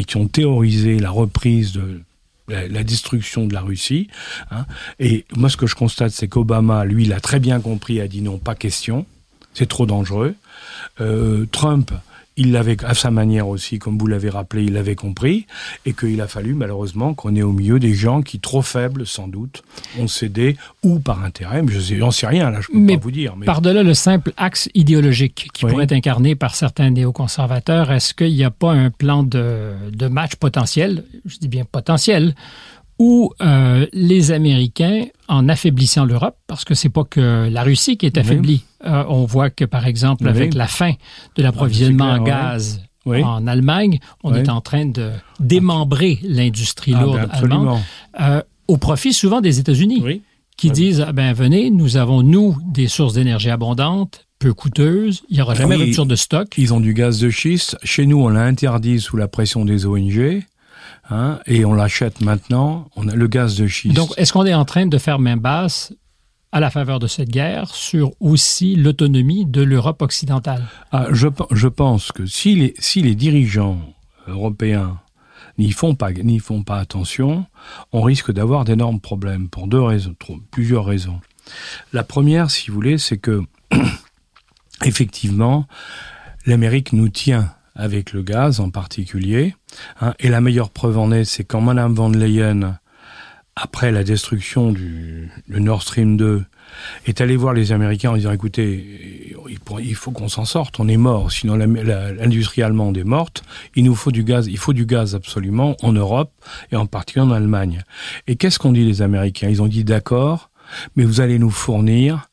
qui ont théorisé la reprise de la, destruction de la Russie. Hein. Et moi, ce que je constate, c'est qu'Obama, lui, l'a très bien compris, a dit non, pas question, c'est trop dangereux. Euh, Trump il l'avait à sa manière aussi, comme vous l'avez rappelé, il l'avait compris, et qu'il a fallu malheureusement qu'on ait au milieu des gens qui, trop faibles sans doute, ont cédé, ou par intérêt, mais je n'en sais rien, là, je peux pas vous dire. Mais... Par-delà le simple axe idéologique qui pourrait être incarné par certains néoconservateurs, est-ce qu'il n'y a pas un plan de, de match potentiel, je dis bien potentiel, où euh, les Américains, en affaiblissant l'Europe, parce que c'est pas que la Russie qui est affaiblie, euh, on voit que par exemple avec la fin de l'approvisionnement en gaz en Allemagne, on est en train de démembrer l'industrie ah, lourde ben, allemande euh, au profit souvent des États-Unis, qui disent ah ben venez, nous avons nous des sources d'énergie abondantes, peu coûteuses, il n'y aura jamais rupture de stock. Ils ont du gaz de schiste. Chez nous, on l'a interdit sous la pression des ONG. Hein, et on l'achète maintenant, on a le gaz de schiste. Donc, est-ce qu'on est en train de faire main basse à la faveur de cette guerre sur aussi l'autonomie de l'Europe occidentale? Ah, je, je, pense que si les, si les dirigeants européens n'y font pas n'y font pas attention, on risque d'avoir d'énormes problèmes pour deux raisons, plusieurs raisons. La première, si vous voulez, c'est que effectivement, l'Amérique nous tient avec le gaz en particulier. Hein, et la meilleure preuve en est, c'est quand Madame van Leyen, après la destruction du, Nord Stream 2, est allée voir les Américains en disant écoutez, il faut qu'on s'en sorte, on est mort, sinon l'industrie allemande est morte, il nous faut du gaz, il faut du gaz absolument en Europe et en particulier en Allemagne. Et qu'est-ce qu'ont dit les Américains? Ils ont dit d'accord, mais vous allez nous fournir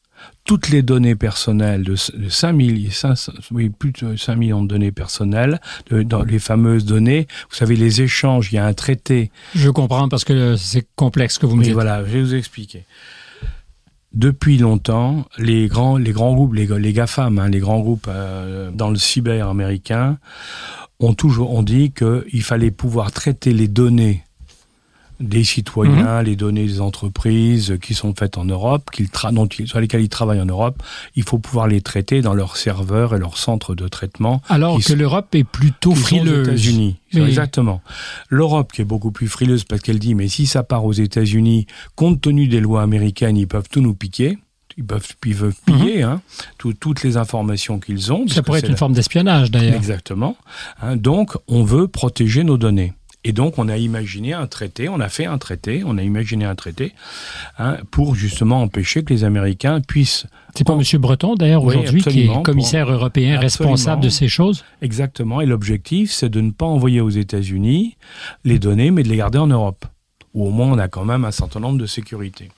toutes les données personnelles de, 5 millions, oui, plus de 5 millions de données personnelles, dans les fameuses données. Vous savez, les échanges, il y a un traité. Je comprends parce que c'est complexe que vous me dites. voilà, je vais vous expliquer. Depuis longtemps, les grands, les grands groupes, les, les GAFAM, hein, les grands groupes euh, dans le cyber américain, ont toujours ont dit qu'il fallait pouvoir traiter les données des citoyens, mhm. les données des entreprises qui sont faites en Europe, qu'ils dont, sur lesquelles ils travaillent en Europe, il faut pouvoir les traiter dans leurs serveurs et leurs centres de traitement. Alors que l'Europe est plutôt frileuse. Aux États-Unis, exactement. L'Europe qui est beaucoup plus frileuse parce qu'elle dit mais si ça part aux États-Unis, compte tenu des lois américaines, ils peuvent tout nous piquer. Ils peuvent, ils peuvent piller mhm. hein, toutes les informations qu'ils ont. Ça pourrait être une forme d'espionnage d'ailleurs. Exactement. Hein, donc, on veut protéger nos données. Et donc, on a imaginé un traité, on a fait un traité, on a imaginé un traité hein, pour justement empêcher que les Américains puissent. C'est pas M. Breton, d'ailleurs, aujourd'hui, qui est commissaire européen responsable de ces choses Exactement. Et l'objectif, c'est de ne pas envoyer aux États-Unis les données, mais de les garder en Europe, où au moins on a quand même un certain nombre de sécurités.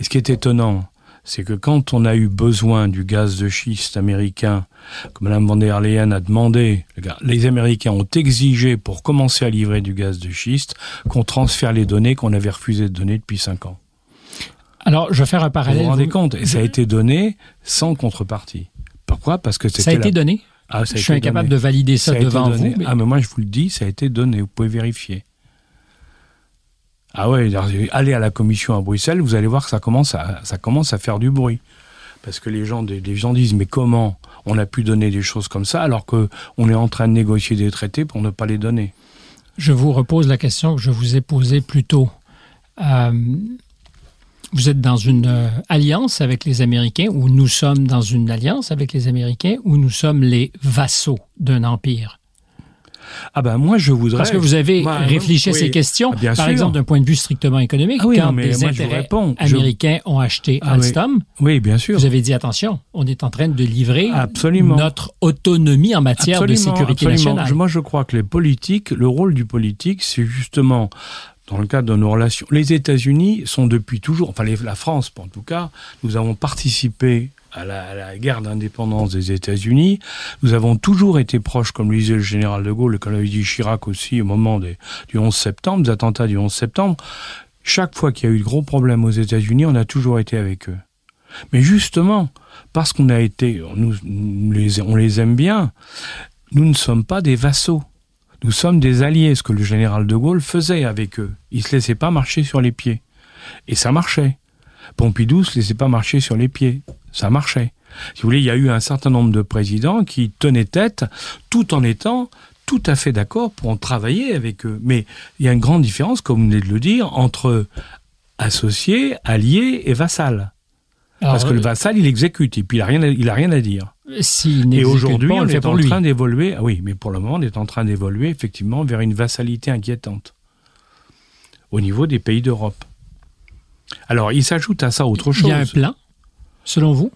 Et ce qui est étonnant, c'est que quand on a eu besoin du gaz de schiste américain, comme Mme van der Leyen a demandé, les Américains ont exigé pour commencer à livrer du gaz de schiste qu'on transfère les données qu'on avait refusé de donner depuis cinq ans. Alors, je vais faire un parallèle. Vous vous rendez compte? Et ça a été donné sans contrepartie. Pourquoi? Parce que ça a été donné. Ah, ça a je suis incapable de valider ça, devant vous. Ah, mais moi je vous le dis, ça a été donné. Vous pouvez vérifier. Ah ouais, allez à la commission à Bruxelles, vous allez voir que ça commence à, faire du bruit. Parce que les gens, les gens disent, mais comment on a pu donner des choses comme ça alors qu'on est en train de négocier des traités pour ne pas les donner? Je vous repose la question que je vous ai posée plus tôt. Euh, vous êtes dans une euh, alliance avec les Américains, ou nous sommes dans une alliance avec les Américains, ou nous sommes les vassaux d'un empire? Ah ben moi je voudrais. Parce que vous avez réfléchi à ces questions, ah, par exemple d'un point de vue strictement économique, ah quand des intérêts américains ont acheté ah Alstom. Oui. bien sûr. Vous avez dit attention, on est en train de livrer notre autonomie en matière de sécurité nationale. Moi je crois que les politiques, le rôle du politique, c'est justement dans le cadre de nos relations. Les États-Unis sont depuis toujours, enfin la France en tout cas, nous avons participé à la, guerre d'indépendance des États-Unis. Nous avons toujours été proches, comme le disait le général de Gaulle, et comme l'avait dit Chirac aussi au moment des, du 11 septembre, des attentats du 11 septembre. Chaque fois qu'il y a eu de gros problèmes aux États-Unis, on a toujours été avec eux. Mais justement, parce qu'on a été, les, on les aime bien, nous ne sommes pas des vassaux. Nous sommes des alliés, ce que le général de Gaulle faisait avec eux. Il se laissait pas marcher sur les pieds. Et ça marchait. Pompidou se laissait pas marcher sur les pieds. Ça marchait. Si vous voulez, il y a eu un certain nombre de présidents qui tenaient tête tout en étant tout à fait d'accord pour en travailler avec eux. Mais il y a une grande différence, comme vous venez de le dire, entre associé, allié et vassal. Parce que le vassal, il exécute, et puis il n'a rien, a rien à dire. et aujourd'hui, on, est en train d'évoluer. Ah oui, mais pour le moment, on est en train d'évoluer effectivement vers une vassalité inquiétante au niveau des pays d'Europe. Alors, il s'ajoute à ça autre chose. Il y a un plan, selon vous?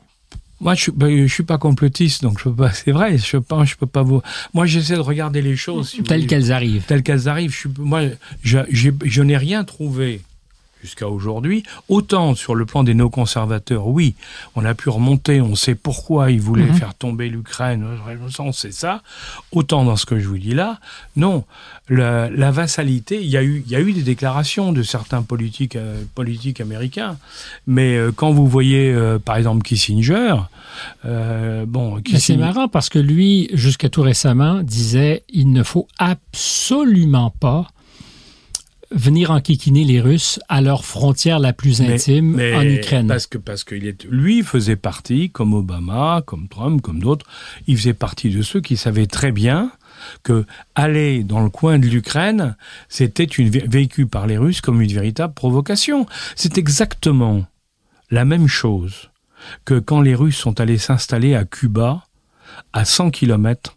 Moi, je, ben, je suis pas complotiste, donc je peux pas. C'est vrai, je pense, je peux pas vous. Moi, j'essaie de regarder les choses telles qu'elles arrivent. Telles qu'elles arrivent. Je, moi, je, je n'ai rien trouvé jusqu'à aujourd'hui. Autant sur le plan des néoconservateurs, oui, on a pu remonter, on sait pourquoi ils voulaient mhm. faire tomber l'Ukraine, on sait ça. Autant dans ce que je vous dis là, non. La, vassalité, il y, a eu, il y a eu des déclarations de certains politiques, euh, politiques américains, mais euh, quand vous voyez, euh, par exemple, Kissinger, bon... C'est marrant parce que lui, jusqu'à tout récemment, disait il ne faut absolument pas venir enquiquiner les Russes à leur frontière la plus intime en Ukraine. Parce que parce que est, lui faisait partie, comme Obama, comme Trump, comme d'autres, il faisait partie de ceux qui savaient très bien que aller dans le coin de l'Ukraine, c'était une vécu par les Russes comme une véritable provocation. C'est exactement la même chose que quand les Russes sont allés s'installer à Cuba, à 100 km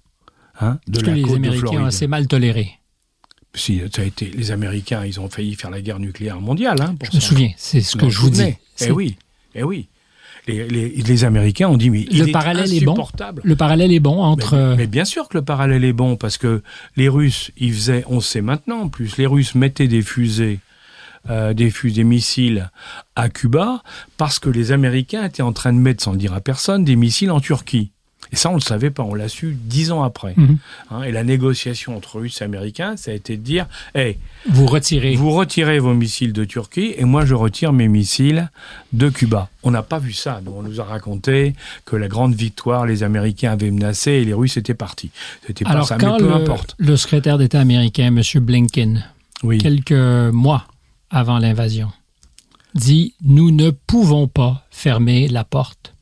hein, de la que les Américains ont assez mal toléré si ça a été les Américains, ils ont failli faire la guerre nucléaire mondiale. Hein, je me souviens, c'est ce que je vous dis. Eh oui, eh oui. Les, les, Américains ont dit mais le parallèle est, bon. Le parallèle est bon entre. Mais, bien sûr que le parallèle est bon parce que les Russes, ils faisaient, on sait maintenant en plus, les Russes mettaient des fusées, euh, des fusées, missiles à Cuba parce que les Américains étaient en train de mettre, sans le dire à personne, des missiles en Turquie. Et ça, on ne le savait pas, on l'a su dix ans après. Mhm. Hein, et la négociation entre Russes et Américains, ça a été de dire hey, vous retirez. Vous retirez vos missiles de Turquie et moi, je retire mes missiles de Cuba. On n'a pas vu ça. Nous, on nous a raconté que la grande victoire, les Américains avaient menacé et les Russes étaient partis. C'était pas ça, mais peu importe. Le secrétaire d'État américain, M. Blinken, quelques mois avant l'invasion, dit Nous ne pouvons pas fermer la porte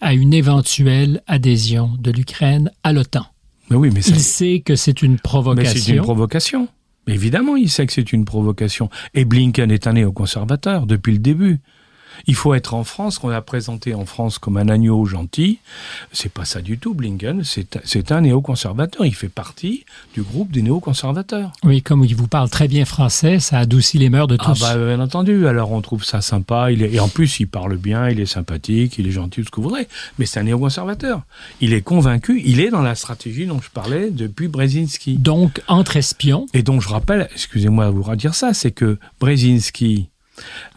à une éventuelle adhésion de l'Ukraine à l'OTAN. Mais oui, mais il sait que c'est une provocation. Mais c'est une provocation. Évidemment, il sait que c'est une provocation. Et Blinken est un néoconservateur depuis le début. Il faut être en France, qu'on a présenté en France comme un agneau gentil. C'est pas ça du tout, Blinken. C'est un néoconservateur. Il fait partie du groupe des néoconservateurs. Oui, comme il vous parle très bien français, ça adoucit les mœurs de ah tous. Ah bah, bien entendu. Alors on trouve ça sympa. Il est, et en plus, il parle bien, il est sympathique, il est gentil, tout ce que vous voudrez. Mais c'est un néoconservateur. Il est convaincu. Il est dans la stratégie dont je parlais depuis Brzezinski. Donc, entre espions. Et donc, je rappelle, excusez-moi de vous redire ça, c'est que Brzezinski,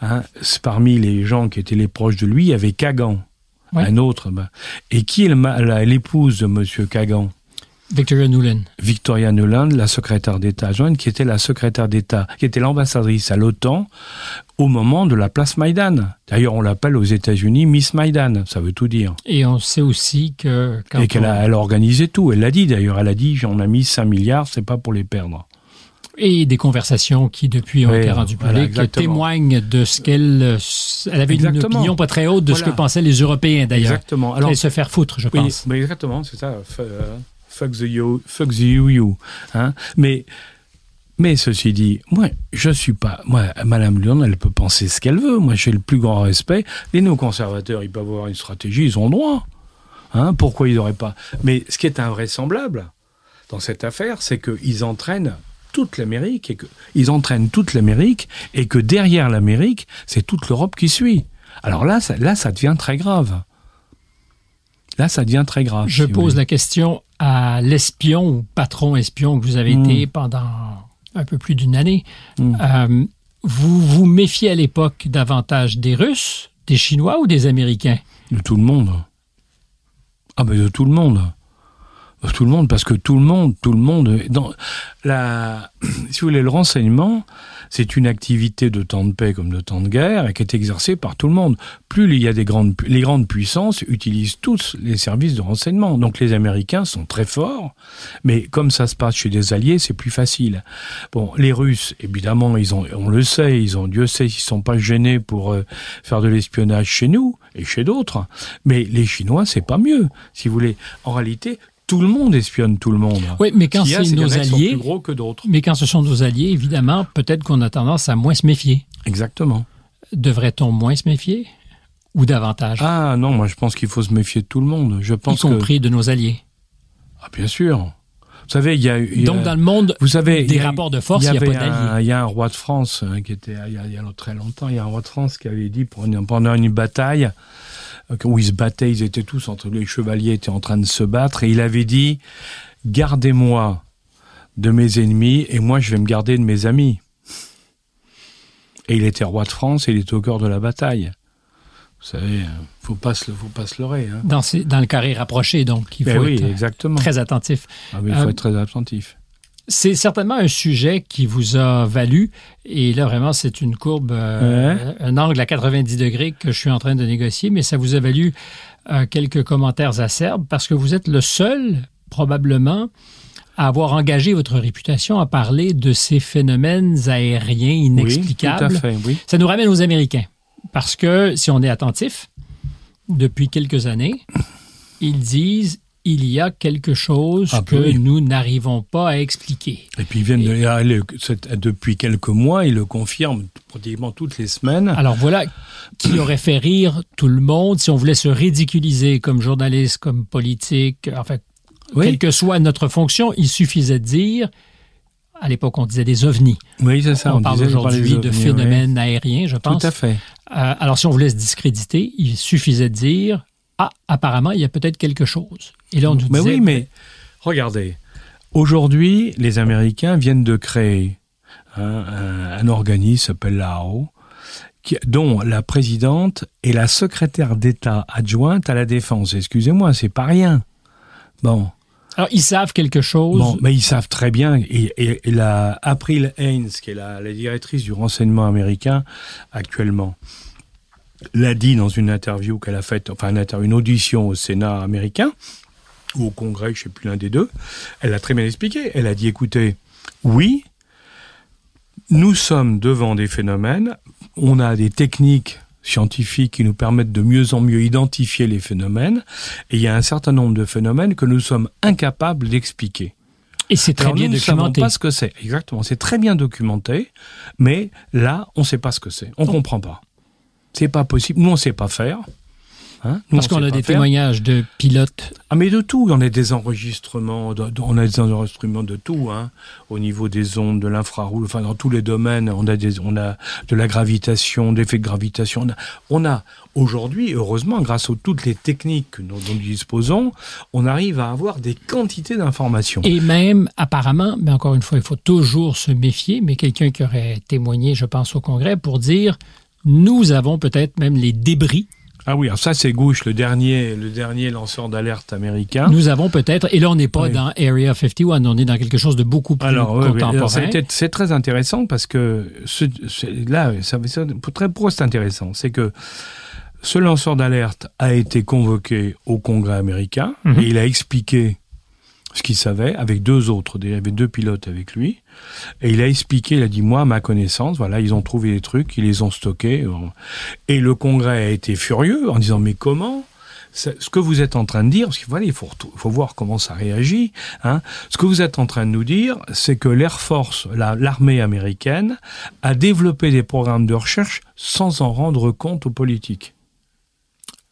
Hein, parmi les gens qui étaient les proches de lui, il y avait Kagan, un autre. Ben. Et qui est l'épouse de M. Kagan? Victoria Nuland. Victoria Nuland, la secrétaire d'État adjointe, qui était la secrétaire d'État, qui était l'ambassadrice à l'OTAN au moment de la place Maïdan. D'ailleurs, on l'appelle aux États-Unis Miss Maïdan, ça veut tout dire. Et on sait aussi que... Quand Et qu'elle a, elle a organisé tout, elle l'a dit d'ailleurs, elle a dit, on a mis 5 milliards, c'est pas pour les perdre et des conversations qui depuis ont été rendues publiques témoignent de ce qu'elle elle avait une opinion pas très haute de ce que pensaient les Européens d'ailleurs. Exactement. Alors se faire foutre, je pense. Mais exactement, c'est ça. Euh, fuck the you, fuck the you, you. Hein. Mais mais ceci dit, moi, je suis pas. Moi, Madame Lyon, elle peut penser ce qu'elle veut. Moi, j'ai le plus grand respect. Les néo-conservateurs, ils peuvent avoir une stratégie, ils ont le droit. Hein, pourquoi ils n'auraient pas? Mais ce qui est invraisemblable dans cette affaire, c'est qu'ils entraînent toute l'Amérique et qu'ils entraînent toute l'Amérique et que derrière l'Amérique, c'est toute l'Europe qui suit. Alors là, ça, là, ça devient très grave. Là, ça devient très grave. Je pose la question à l'espion ou patron espion que vous avez hmm. été pendant un peu plus d'une année. Hmm. Euh, vous vous méfiez à l'époque davantage des Russes, des Chinois ou des Américains? De tout le monde. Ah ben de tout le monde. Tout le monde, parce que tout le monde, tout le monde, dans la, si vous voulez, le renseignement, c'est une activité de temps de paix comme de temps de guerre et qui est exercée par tout le monde. Plus il y a des grandes, les grandes puissances utilisent tous les services de renseignement. Donc les Américains sont très forts, mais comme ça se passe chez des alliés, c'est plus facile. Bon, les Russes, évidemment, ils ont, on le sait, ils ont, Dieu sait, ils sont pas gênés pour euh, faire de l'espionnage chez nous et chez d'autres. Mais les Chinois, c'est pas mieux. Si vous voulez, en réalité, tout le monde espionne tout le monde. Oui, mais quand c'est nos alliés, gros que. Mais quand ce sont nos alliés, évidemment, peut-être qu'on a tendance à moins se méfier. Exactement. Devrait-on moins se méfier ou davantage? Ah non, moi je pense qu'il faut se méfier de tout le monde. Je pense y compris de nos alliés. Ah bien sûr. Vous savez, il y a, donc dans le monde vous savez, des rapports de force, il n'y a, pas d'alliés. Il y a un roi de France hein, qui était il y, a, il y, a, très longtemps, il y a un roi de France qui avait dit pendant une bataille où ils se battaient, ils étaient tous entre les chevaliers étaient en train de se battre, et il avait dit gardez-moi de mes ennemis et moi je vais me garder de mes amis. Et il était roi de France et il était au cœur de la bataille. Vous savez, faut pas se, faut pas se leurrer. Hein. Dans, dans, le carré rapproché, donc il ben faut oui, être exactement. très attentif. Ah il faut euh, être très attentif. C'est certainement un sujet qui vous a valu, et là vraiment c'est une courbe, euh, un angle à 90 degrés que je suis en train de négocier, mais ça vous a valu euh, quelques commentaires acerbes parce que vous êtes le seul, probablement, à avoir engagé votre réputation à parler de ces phénomènes aériens inexplicables. Oui, tout à fait, oui. Ça nous ramène aux Américains, parce que si on est attentif, depuis quelques années, ils disent il y a quelque chose ah, que nous n'arrivons pas à expliquer. Et puis ils viennent de, depuis quelques mois, ils le confirment pratiquement toutes les semaines. Alors voilà qui aurait fait rire tout le monde si on voulait se ridiculiser comme journaliste, comme politique, enfin, quelle que soit notre fonction, il suffisait de dire à l'époque, on disait des ovnis. Oui, c'est ça. On, parle aujourd'hui de phénomènes aériens, je pense. Tout à fait. Euh, alors, si on voulait se discréditer, il suffisait de dire ah, apparemment, il y a peut-être quelque chose. Et là, on nous mais oui, mais regardez, aujourd'hui, les Américains viennent de créer un, organisme qui s'appelle l'AO, dont la présidente est la secrétaire d'État adjointe à la défense. Excusez-moi, c'est pas rien. Bon. Alors, ils savent quelque chose. Bon, mais ils savent très bien. Et, et, la April Haynes, qui est la, la directrice du renseignement américain actuellement, l'a dit dans une interview qu'elle a faite, enfin une, audition au Sénat américain, ou au Congrès, je ne sais plus l'un des deux, elle a très bien expliqué. Elle a dit, écoutez, oui, nous sommes devant des phénomènes, on a des techniques scientifiques qui nous permettent de mieux en mieux identifier les phénomènes, et il y a un certain nombre de phénomènes que nous sommes incapables d'expliquer. Et c'est très bien documenté. Nous ne savons pas ce que c'est. Exactement, c'est très bien documenté, mais là, on ne sait pas ce que c'est. On ne comprend pas. C'est pas possible. Nous, on sait pas faire. Hein Parce qu'on a des témoignages de pilotes. Ah, mais de tout. On a des enregistrements, on a des enregistrements de tout, hein, au niveau des ondes, de l'infrarouge, enfin, dans tous les domaines. On a des, on a de la gravitation, d'effets de gravitation. On a, aujourd'hui, heureusement, grâce à toutes les techniques dont, dont nous disposons, on arrive à avoir des quantités d'informations. Et même, apparemment, mais encore une fois, il faut toujours se méfier, mais quelqu'un qui aurait témoigné, je pense, au Congrès pour dire, nous avons peut-être même les débris Ah oui, alors ça c'est Gouche, le dernier, le dernier lanceur d'alerte américain. Nous avons peut-être, et là on n'est pas dans Area 51, on est dans quelque chose de beaucoup plus alors, contemporain. c'est très intéressant parce que ce, là, ça, ça, très, pourquoi c'est intéressant C'est que ce lanceur d'alerte a été convoqué au Congrès américain mhm. et il a expliqué ce qu'il savait avec deux autres. Il y avait deux pilotes avec lui. Et il a expliqué, il a dit, moi, à ma connaissance, voilà, ils ont trouvé des trucs, ils les ont stockés. Et le Congrès a été furieux en disant, mais comment ce que vous êtes en train de dire, parce qu'il voilà, il faut, faut voir comment ça réagit. Hein. Ce que vous êtes en train de nous dire, c'est que l'Air Force, l'armée américaine, a développé des programmes de recherche sans en rendre compte aux politiques.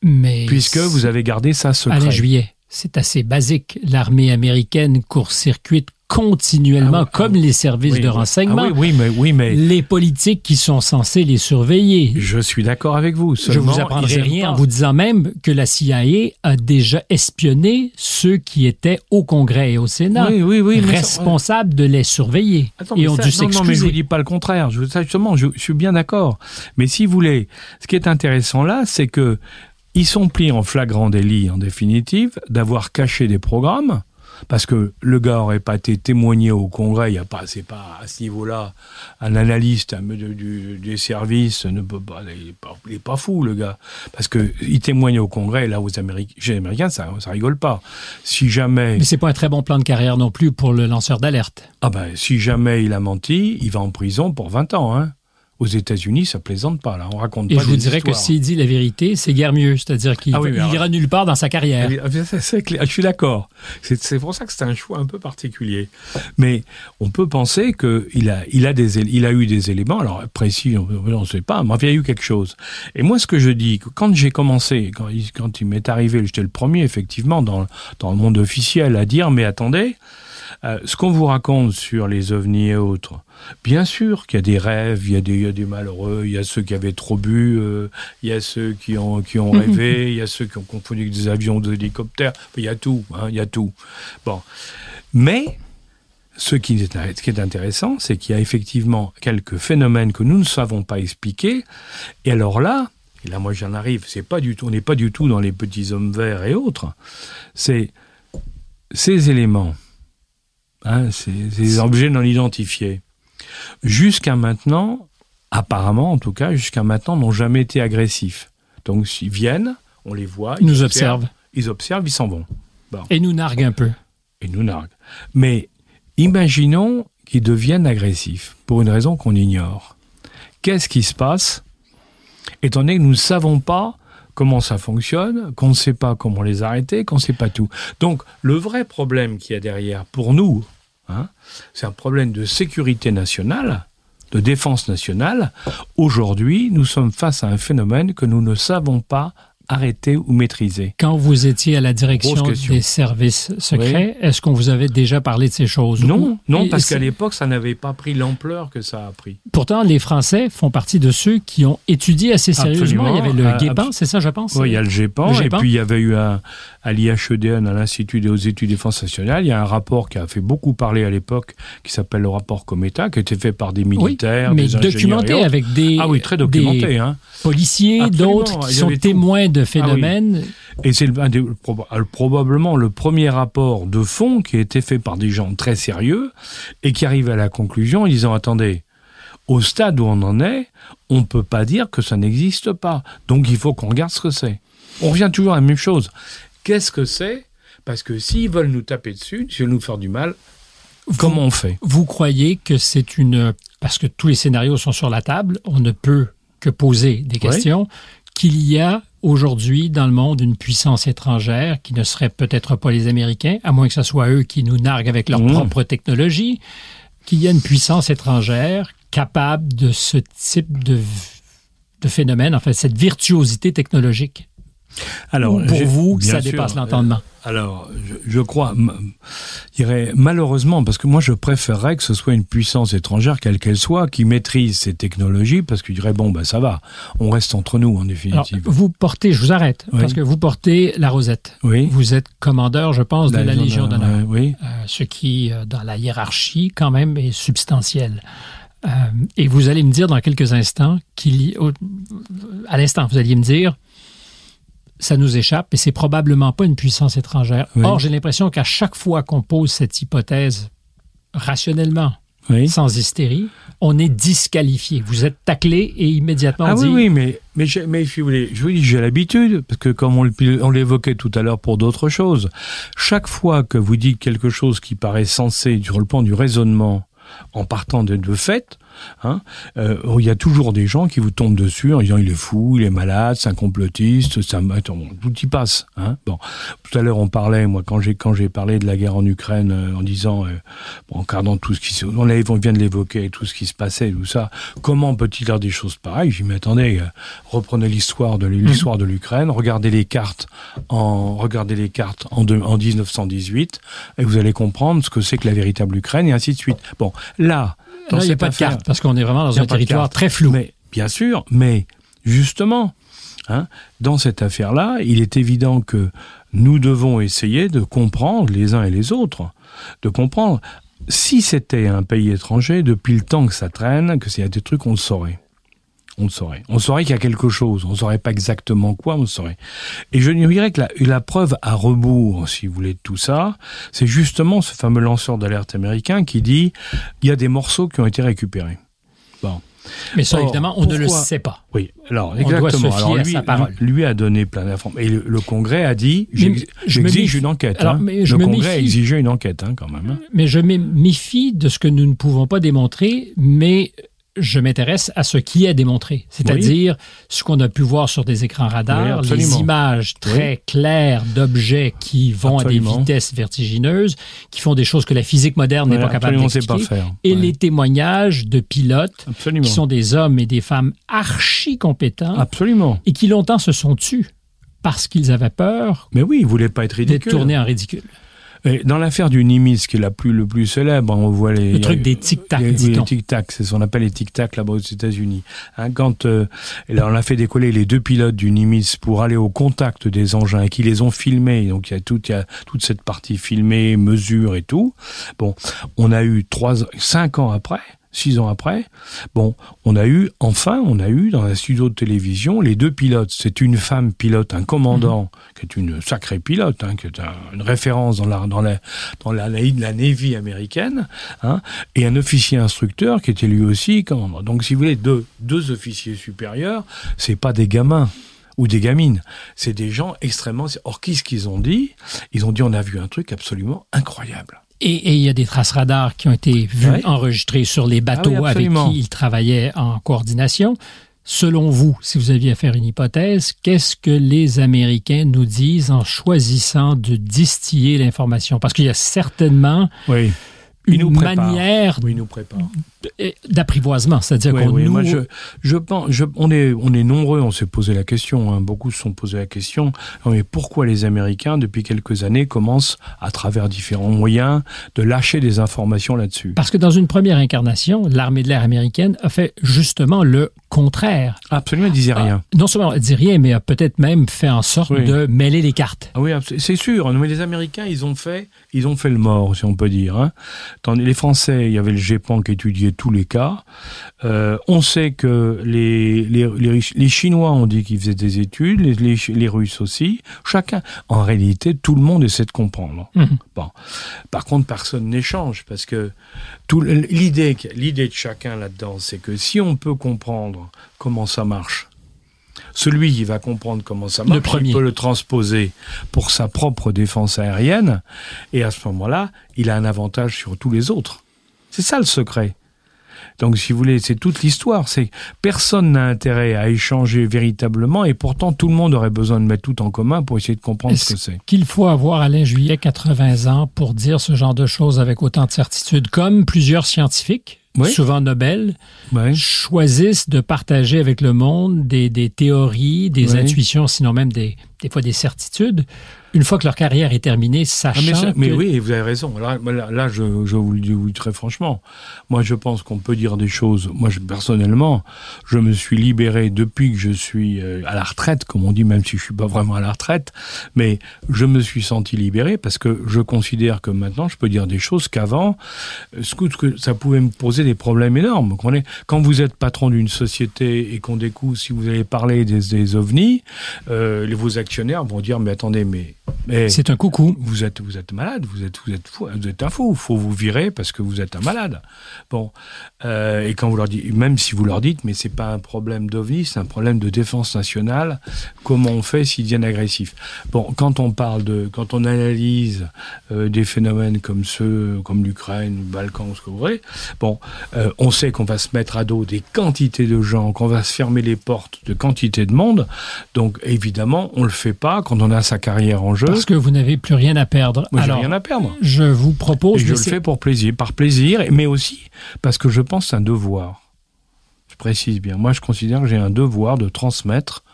Mais puisque vous avez gardé ça secret. Alain Juillet, c'est assez basique. L'armée américaine court-circuite continuellement, ah comme les services de renseignement. Ah oui, mais, oui, mais les politiques qui sont censés les surveiller. Je suis d'accord avec vous. Je vous apprendrai rien en vous disant même que la CIA a déjà espionné ceux qui étaient au Congrès et au Sénat, responsables de les surveiller et ont dû s'excuser. Non, mais je vous dis pas le contraire. Je, justement, je, je suis bien d'accord. Mais si vous voulez, ce qui est intéressant là, c'est que ils sont pris en flagrant délit, en définitive, d'avoir caché des programmes, parce que le gars aurait pas été témoigné au Congrès, il a pas, c'est pas à ce niveau-là, un analyste un, du, des services ne peut pas, il est pas, fou le gars, parce que il témoigne au Congrès, là aux Américains, chez les Américains, ça, ça rigole pas. Si jamais. Mais c'est pas un très bon plan de carrière non plus pour le lanceur d'alerte. Ah ben, si jamais il a menti, il va en prison pour 20 ans, hein. Aux États-Unis, ça plaisante pas. Là, on raconte Et pas. Et je vous dirais que s'il dit la vérité, c'est guère mieux. C'est-à-dire qu'il ah ira nulle part dans sa carrière. Je suis d'accord. C'est pour ça que c'est un choix un peu particulier. Mais on peut penser qu'il a, il a des, il a eu des éléments. Alors précis, on ne sait pas. Mais il y a eu quelque chose. Et moi, ce que je dis, quand j'ai commencé, quand il, quand il m'est arrivé, j'étais le premier effectivement dans dans le monde officiel à dire, mais attendez. Euh, ce qu'on vous raconte sur les ovnis et autres, bien sûr qu'il y a des rêves, il y a des, il y a des malheureux, il y a ceux qui avaient trop bu, euh, il y a ceux qui ont, qui ont rêvé, il y a ceux qui ont confondu des avions, des hélicoptères, il y a tout, hein, il y a tout. Bon. Mais, ce qui est, ce qui est intéressant, c'est qu'il y a effectivement quelques phénomènes que nous ne savons pas expliquer, et alors là, et là moi j'en arrive, c'est pas du tout, on n'est pas du tout dans les petits hommes verts et autres, c'est ces éléments Hein, ces, objets non identifiés. Jusqu'à maintenant, apparemment en tout cas, jusqu'à maintenant, n'ont jamais été agressifs. Donc ils viennent, on les voit, ils, nous observent, Ils observent, ils s'en vont. Et nous narguent un peu. Et nous narguent. Mais imaginons qu'ils deviennent agressifs, pour une raison qu'on ignore. Qu'est-ce qui se passe? Étant donné que nous ne savons pas comment ça fonctionne, qu'on ne sait pas comment les arrêter, qu'on ne sait pas tout. Donc le vrai problème qu'il y a derrière pour nous, hein, c'est un problème de sécurité nationale, de défense nationale. Aujourd'hui, nous sommes face à un phénomène que nous ne savons pas arrêter ou maîtriser. Quand vous étiez à la direction des services secrets, est-ce qu'on vous avait déjà parlé de ces choses Non, non, parce qu'à l'époque, ça n'avait pas pris l'ampleur que ça a pris. Pourtant, les Français font partie de ceux qui ont étudié assez sérieusement. Il y avait le GEPAN, c'est ça, je pense Oui, il y a le GEPAN, et puis il y avait eu un, à l'IHEDN, à l'Institut des études de défense nationale, il y a un rapport qui a fait beaucoup parler à l'époque, qui s'appelle le rapport Cometa, qui a été fait par des militaires, mais des documenté avec des, ah oui, très documenté, hein. policiers, d'autres qui sont témoins de ah phénomènes. Et c'est probablement le premier rapport de fond qui a été fait par des gens très sérieux et qui arrive à la conclusion en disant attendez, au stade où on en est, on ne peut pas dire que ça n'existe pas. Donc il faut qu'on regarde ce que c'est. On revient toujours à la même chose. Qu'est-ce que c'est? Parce que s'ils veulent nous taper dessus, s'ils veulent nous faire du mal, comment on fait? Vous croyez que c'est une... Parce que tous les scénarios sont sur la table, on ne peut que poser des questions, qu'il y a aujourd'hui dans le monde une puissance étrangère qui ne serait peut-être pas les Américains, à moins que ce soit eux qui nous narguent avec leur mmh. propre technologie, qu'il y a une puissance étrangère capable de ce type de, de phénomène, en fait, cette virtuosité technologique. Alors, pour vous, ça dépasse l'entendement. Euh, alors, je, crois, je dirais malheureusement, parce que moi, je préférerais que ce soit une puissance étrangère, quelle qu'elle soit, qui maîtrise ces technologies, parce que je dirais bon, ben ça va, on reste entre nous en définitive. vous portez, je vous arrête, parce que vous portez la rosette. Oui. Vous êtes commandeur, je pense, de la, Légion d'honneur. oui. Euh, ce qui, euh, dans la hiérarchie, quand même, est substantiel. et vous allez me dire dans quelques instants qu'il, à l'instant, vous alliez me dire ça nous échappe et c'est probablement pas une puissance étrangère. Oui. Or, j'ai l'impression qu'à chaque fois qu'on pose cette hypothèse rationnellement, Oui. sans hystérie, on est disqualifié. Vous êtes taclé et immédiatement Ah on oui, dit oui, mais, mais, j'ai- mais si vous voulez, je vous dis, j'ai l'habitude, parce que comme on, l'évoquait tout à l'heure pour d'autres choses, chaque fois que vous dites quelque chose qui paraît sensé sur le plan du raisonnement, en partant de, de fait, hein, euh, il y a toujours des gens qui vous tombent dessus en disant il est fou, il est malade, c'est un complotiste, ça, attends, bon, tout y passe. Hein, bon, tout à l'heure on parlait, moi quand j'ai quand j'ai parlé de la guerre en Ukraine, euh, en disant, euh, bon, en regardant tout ce qui se, on, vient de l'évoquer, tout ce qui se passait, tout ça, comment peut-il dire des choses pareilles? J'y m'attendais. reprenez l'histoire de l'histoire de l'Ukraine, regardez les cartes en regardez les cartes en, deux- en 1918 et vous allez comprendre ce que c'est que la véritable Ukraine et ainsi de suite. Bon, là, Là, il n'y a cette pas de affaire- carte parce qu'on est vraiment dans un territoire très flou. mais, bien sûr, mais justement, hein, dans cette affaire-là, il est évident que nous devons essayer de comprendre les uns et les autres, de comprendre. Si c'était un pays étranger, depuis le temps que ça traîne, que s'il y a des trucs, on le saurait. On le saurait. On saurait qu'il y a quelque chose. On ne saurait pas exactement quoi, on le saurait. Et je dirais que la, la preuve à rebours, si vous voulez, de tout ça, c'est justement ce fameux lanceur d'alerte américain qui dit il y a des morceaux qui ont été récupérés. Bon. Mais ça, Or, évidemment, on ne le sait pas. Oui, alors On doit exactement. se fier alors à lui, sa parole. lui, lui a donné plein d'informations. Et le, le Congrès a dit j'exige une enquête. alors, hein. mais je Le Congrès a exigé une enquête hein, quand même. hein. Mais je me méfie de ce que nous ne pouvons pas démontrer, mais je m'intéresse à ce qui est démontré, c'est-à-dire ce qu'on a pu voir sur des écrans Oui, radars, absolument. les images très claires d'objets qui vont à des vitesses vertigineuses, qui font des choses que la physique moderne n'est pas capable d'expliquer, et les témoignages de pilotes Absolument. qui sont des hommes et des femmes archi compétents Absolument. et qui longtemps se sont tus parce qu'ils avaient peur Mais oui, il voulait pas être d'être ridicule. tournés en ridicule. Et dans l'affaire du Nimitz, qui est la plus, le plus célèbre, on voit les... Le truc des tic-tac, les, les tic-tac, c'est ce qu'on appelle les tic-tac là-bas aux États-Unis. Hein, quand euh, là, on a fait décoller les deux pilotes du Nimitz pour aller au contact des engins et qui les ont filmés. Donc il y a tout, il y a toute cette partie filmée, mesure et tout. Bon, on a eu trois, cinq ans après. Six ans après, bon, on a eu, enfin, on a eu dans un studio de télévision les deux pilotes. C'est une femme pilote, un commandant, qui est une sacrée pilote, hein, qui est un- une référence dans la, dans la, dans la, la Navy américaine, hein, et un officier instructeur qui était lui aussi commandant. Donc, si vous voulez, deux, deux officiers supérieurs, c'est pas des gamins ou des gamines, c'est des gens extrêmement. Or, qu'est-ce qu'ils ont dit? Ils ont dit on a vu un truc absolument incroyable. Et, il y a des traces radars qui ont été vues, Ouais. enregistrées sur les bateaux Ah oui, avec qui ils travaillaient en coordination. Selon vous, si vous aviez à faire une hypothèse, qu'est-ce que les Américains nous disent en choisissant de distiller l'information? Parce qu'il y a certainement Oui. Une manière Oui, nous d'apprivoisement, c'est-à-dire Oui, qu'on oui, nous... moi, je, je pense, je- on est, on est nombreux, on s'est posé la question, hein, beaucoup se sont posé la question, mais pourquoi les Américains, depuis quelques années, commencent, à travers différents moyens, de lâcher des informations là-dessus? Parce que dans une première incarnation, l'armée de l'air américaine a fait justement le contraire. Absolument, ils disaient rien. Non seulement elle dit rien, mais a peut-être même fait en sorte Oui. de mêler les cartes. Ah oui, c'est sûr. Mais les Américains, ils ont fait, ils ont fait le mort, si on peut dire. Hein. Les Français, il y avait le GEPAN qui étudiait tous les cas. Euh, on sait que les, les, les, les Chinois ont dit qu'ils faisaient des études, les, les, Russes aussi. Chacun, en réalité, tout le monde essaie de comprendre. Mhm. Bon. Par contre, personne n'échange parce que l'idée, l'idée de chacun là-dedans, c'est que si on peut comprendre comment ça marche, celui qui va comprendre comment ça marche, il peut le transposer pour sa propre défense aérienne, et à ce moment-là, il a un avantage sur tous les autres. C'est ça le secret. Donc, si vous voulez, c'est toute l'histoire. C'est personne n'a intérêt à échanger véritablement, et pourtant tout le monde aurait besoin de mettre tout en commun pour essayer de comprendre ce que c'est. qu'il faut avoir Alain Juillet 80 ans pour dire ce genre de choses avec autant de certitude, comme plusieurs scientifiques, Oui. souvent Nobel, choisissent de partager avec le monde des, des théories, des Oui. intuitions, sinon même des, des fois des certitudes, une fois que leur carrière est terminée, sachant ah, mais, que... oui, vous avez raison. Là, là, je, je, vous le dis très franchement. Moi, je pense qu'on peut dire des choses. Moi, je, personnellement, je me suis libéré depuis que je suis euh, à la retraite, comme on dit, même si je suis pas vraiment à la retraite. Mais je me suis senti libéré parce que je considère que maintenant, je peux dire des choses qu'avant, euh, que ça pouvait me poser des problèmes énormes. Quand vous êtes patron d'une société et qu'on découvre si vous allez parler des, des ovnis, euh, vos actionnaires vont dire mais attendez mais c'est un coucou. Vous êtes, vous êtes malade, vous êtes, vous êtes fou, vous êtes un fou. Faut vous virer parce que vous êtes un malade. Bon, euh, et quand vous leur dites, même si vous leur dites, mais c'est pas un problème d'OVNI, c'est un problème de défense nationale. Comment on fait s'ils deviennent agressifs? Bon, quand on parle de, quand on analyse euh, des phénomènes comme ceux, comme l'Ukraine, le Balkan, ce que vous voulez, bon, euh, on sait qu'on va se mettre à dos des quantités de gens, qu'on va se fermer les portes de quantité de monde. Donc évidemment, on le fait pas quand on a sa carrière en jeu. Parce que vous n'avez plus rien à perdre. Moi, j'ai rien à perdre. Je vous propose. Et je le fais pour plaisir, par plaisir, mais aussi parce que je pense c'est un devoir. Je précise bien. Moi, je considère que j'ai un devoir de transmettre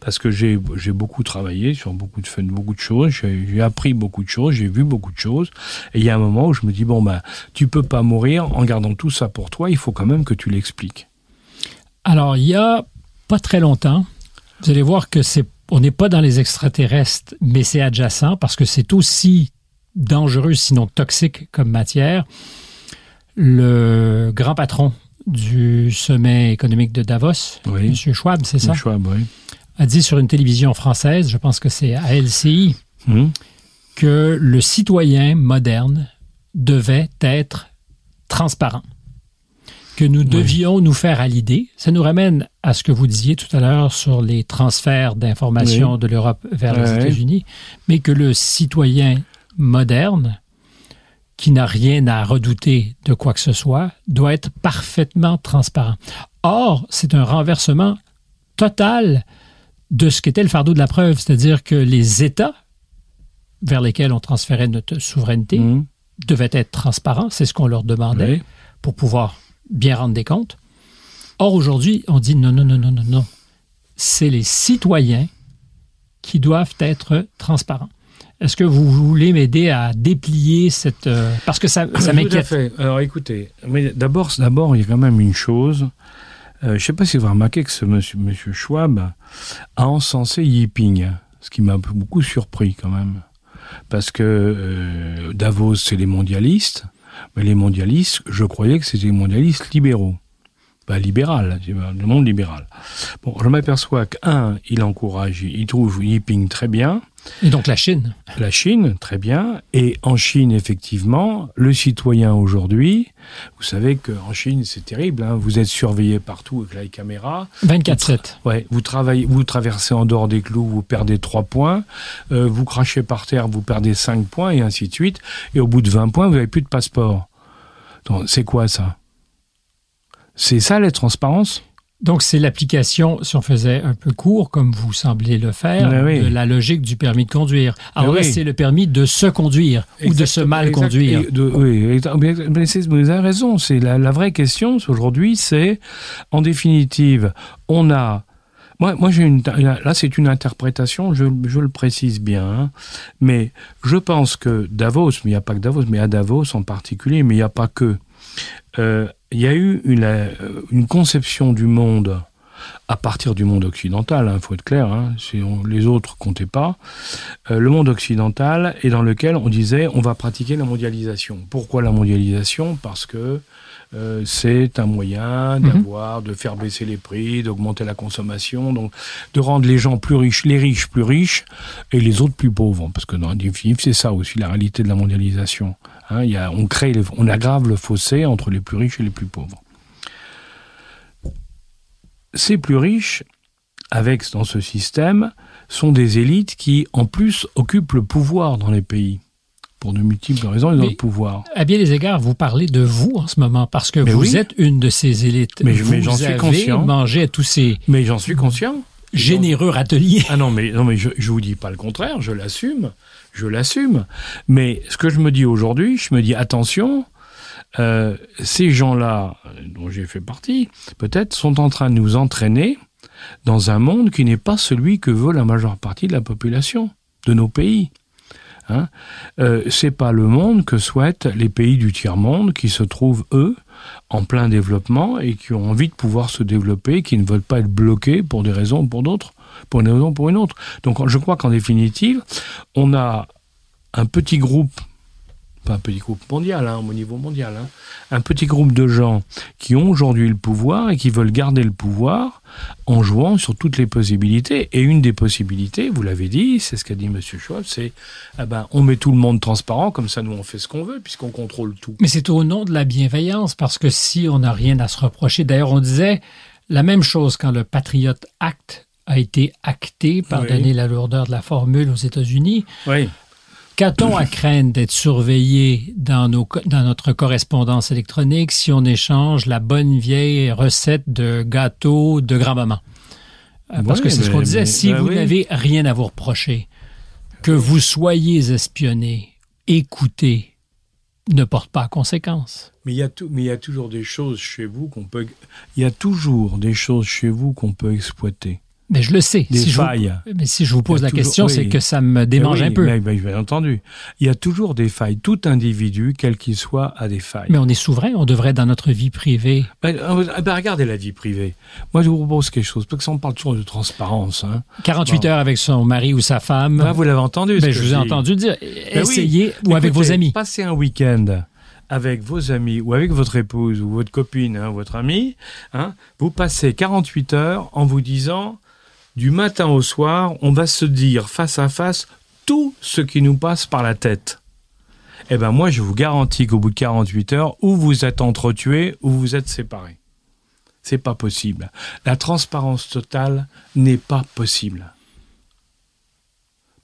parce que j'ai beaucoup travaillé sur beaucoup de beaucoup de choses, j'ai appris beaucoup de choses, j'ai vu beaucoup de choses, et il y a un moment où je me dis bon ben tu peux pas mourir en gardant tout ça pour toi, il faut quand même que tu l'expliques. Alors il y a pas très longtemps, vous allez voir que c'est on n'est pas dans les extraterrestres, mais c'est adjacent parce que c'est aussi dangereux, sinon toxique comme matière. Le grand patron du sommet économique de Davos, M. Schwab, c'est ça? Schwab, oui. A dit sur une télévision française, je pense que c'est à LCI, hum. que le citoyen moderne devait être transparent que nous devions nous faire à l'idée. Ça nous ramène à ce que vous disiez tout à l'heure sur les transferts d'informations de l'Europe vers les États-Unis, mais que le citoyen moderne, qui n'a rien à redouter de quoi que ce soit, doit être parfaitement transparent. Or, c'est un renversement total de ce qu'était le fardeau de la preuve, c'est-à-dire que les États vers lesquels on transférait notre souveraineté mmh. devaient être transparents, c'est ce qu'on leur demandait pour pouvoir bien rendre des comptes. Or, aujourd'hui, on dit non, non, non, non, non, non. C'est les citoyens qui doivent être transparents. Est-ce que vous voulez m'aider à déplier cette... Euh, parce que ça, ça m'inquiète. Tout à fait. Alors écoutez, mais d'abord, d'abord, il y a quand même une chose. Euh, je ne sais pas si vous avez remarqué que ce monsieur, monsieur Schwab a encensé Yiping, ce qui m'a beaucoup surpris quand même. Parce que euh, Davos, c'est les mondialistes. Mais les mondialistes, je croyais que c'était les mondialistes libéraux. Pas libéral, le monde libéral. Bon, je m'aperçois qu'un, il encourage, il trouve Yiping très bien. Et donc la Chine La Chine, très bien. Et en Chine, effectivement, le citoyen aujourd'hui, vous savez qu'en Chine, c'est terrible, hein. vous êtes surveillé partout avec la caméra. 24-7. Ouais, vous, travaillez, vous traversez en dehors des clous, vous perdez 3 points. Euh, vous crachez par terre, vous perdez 5 points, et ainsi de suite. Et au bout de 20 points, vous n'avez plus de passeport. Donc, c'est quoi ça? C'est ça la transparence? Donc, c'est l'application, si on faisait un peu court, comme vous semblez le faire, de la logique du permis de conduire. Alors là, c'est le permis de se conduire ou de se mal conduire. oui, vous avez raison. C'est la, vraie question aujourd'hui, c'est, en définitive, on a moi, moi j'ai une là c'est une interprétation, je, je, le précise bien, hein. mais je pense que Davos, mais il n'y a pas que Davos, mais à Davos en particulier, mais il n'y a pas que. Euh, il y a eu une, euh, une, conception du monde à partir du monde occidental, il hein, faut être clair, hein, si les autres comptaient pas, euh, le monde occidental est dans lequel on disait on va pratiquer la mondialisation. Pourquoi la mondialisation? Parce que euh, c'est un moyen mhm. d'avoir, de faire baisser les prix, d'augmenter la consommation, donc de rendre les gens plus riches, les riches plus riches et les autres plus pauvres. Parce que dans définitive, c'est ça aussi la réalité de la mondialisation. Hein, y a, on crée, on aggrave le fossé entre les plus riches et les plus pauvres. Ces plus riches, avec dans ce système, sont des élites qui, en plus, occupent le pouvoir dans les pays pour de multiples raisons, ils ont le pouvoir. À bien des égards, vous parlez de vous en ce moment, parce que vous êtes une de ces élites. Mais, j'en suis conscient. mangé à tous ces... Mais j'en suis conscient. Généreux râteliers. Ah non, mais, non, mais je, je vous dis pas le contraire, je l'assume, je l'assume. Mais ce que je me dis aujourd'hui, je me dis, attention, euh, ces gens-là, dont j'ai fait partie, peut-être, sont en train de nous entraîner dans un monde qui n'est pas celui que veut la majeure partie de la population. de nos pays. Hein euh, c'est pas le monde que souhaitent les pays du tiers monde qui se trouvent eux en plein développement et qui ont envie de pouvoir se développer, qui ne veulent pas être bloqués pour des raisons ou pour d'autres, pour une raison ou pour une autre. Donc je crois qu'en définitive, on a un petit groupe pas un petit groupe mondial, hein, au niveau mondial, hein, un petit groupe de gens qui ont aujourd'hui le pouvoir et qui veulent garder le pouvoir en jouant sur toutes les possibilités. Et une des possibilités, vous l'avez dit, c'est ce qu'a dit M. Schwab, c'est ah ben, on met tout le monde transparent, comme ça nous on fait ce qu'on veut, puisqu'on contrôle tout. Mais c'est au nom de la bienveillance, parce que si on n'a rien à se reprocher, d'ailleurs on disait la même chose quand le Patriot Act a été acté, pardonnez la lourdeur de la formule aux États-Unis. Oui. Qu'a-t-on à craindre d'être surveillé dans, nos, dans notre correspondance électronique si on échange la bonne vieille recette de gâteau de grand-maman? Euh, parce que c'est ce qu'on disait, si ben vous n'avez rien à vous reprocher, que vous soyez espionné, écouté, ne porte pas à conséquence. Mais il y a, tout, mais il y a toujours des choses chez vous qu'on peut, il y a toujours des choses chez vous qu'on peut exploiter. Mais je le sais. Des si failles. Je mais si je vous pose la question, c'est que ça me démange un peu. Mais, bien entendu. Il y a toujours des failles. Tout individu, quel qu'il soit, a des failles. Mais on est souverain. On devrait, dans notre vie privée. Ben, euh, ben, regardez la vie privée. Moi, je vous propose quelque chose. Parce qu'on parle toujours de transparence. Hein. 48 heures avec son mari ou sa femme. Ben, vous l'avez entendu. Ben, je vous ai entendu dire. Essayez. ou avec vos amis. Passez un week-end avec vos amis ou avec votre épouse ou votre copine, hein, votre ami, hein, vous passez 48 heures en vous disant du matin au soir, on va se dire face à face tout ce qui nous passe par la tête. Eh ben moi, je vous garantis qu'au bout de 48 heures, ou vous êtes entretués, ou vous êtes séparés. C'est pas possible. La transparence totale n'est pas possible.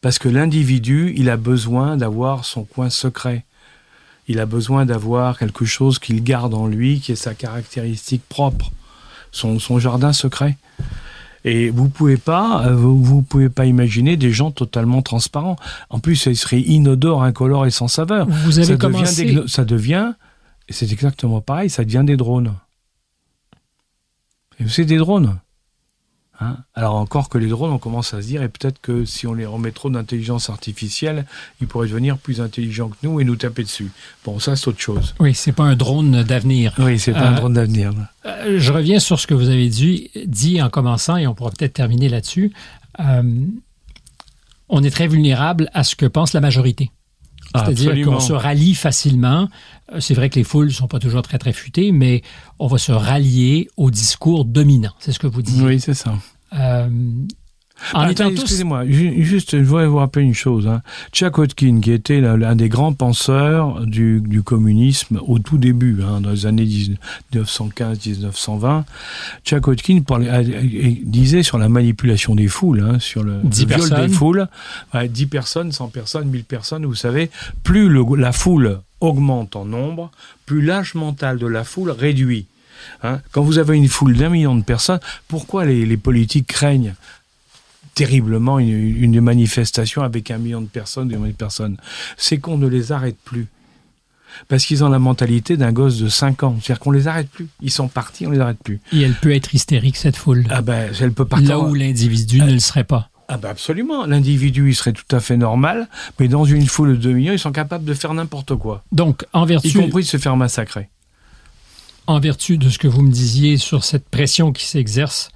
Parce que l'individu, il a besoin d'avoir son coin secret. Il a besoin d'avoir quelque chose qu'il garde en lui, qui est sa caractéristique propre, son jardin secret. Et vous pouvez pas, euh, vous, pouvez pas imaginer des gens totalement transparents. En plus, ils seraient inodores, incolores et sans saveur. Vous avez ça commencé... devient, ça devient, et c'est exactement pareil, ça devient des drones. C'est des drones. Hein Alors encore que les drones, on commence à se dire, et peut-être que si on les remet trop d'intelligence artificielle, ils pourraient devenir plus intelligents que nous et nous taper dessus. Bon, ça c'est autre chose. Oui, c'est pas un drone d'avenir. Oui, c'est pas un euh, drone d'avenir. Euh, je reviens sur ce que vous avez dit, dit en commençant, et on pourra peut-être terminer là-dessus. Euh, on est très vulnérable à ce que pense la majorité. C'est-à-dire qu'on se rallie facilement. C'est vrai que les foules ne sont pas toujours très, très futées, mais on va se rallier au discours dominant. C'est ce que vous dites. Oui, c'est ça. Euh, en Excusez-moi, juste, je voudrais vous rappeler une chose. Hein. Tchakotkin, qui était l'un des grands penseurs du, du, communisme au tout début, hein, dans les années 1915-1920, Tchakotkin disait sur la manipulation des foules, hein, sur le, viol des foules, 10 personnes, 100 personnes, 1000 personnes, vous savez, plus le, la foule augmente en nombre, plus l'âge mental de la foule réduit. Hein. Quand vous avez une foule d'un million de personnes, pourquoi les, les politiques craignent terriblement une, manifestation avec un million de personnes, deux millions de personnes. C'est qu'on ne les arrête plus. Parce qu'ils ont la mentalité d'un gosse de 5 ans. C'est-à-dire qu'on les arrête plus. Ils sont partis, on les arrête plus. Et elle peut être hystérique, cette foule. Ah ben, elle peut partir. Là où l'individu ne le serait pas. Ah ben absolument. L'individu, il serait tout à fait normal, mais dans une foule de 2 millions, ils sont capables de faire n'importe quoi. Donc, en vertu... Y compris de se faire massacrer. En vertu de ce que vous me disiez sur cette pression qui s'exerce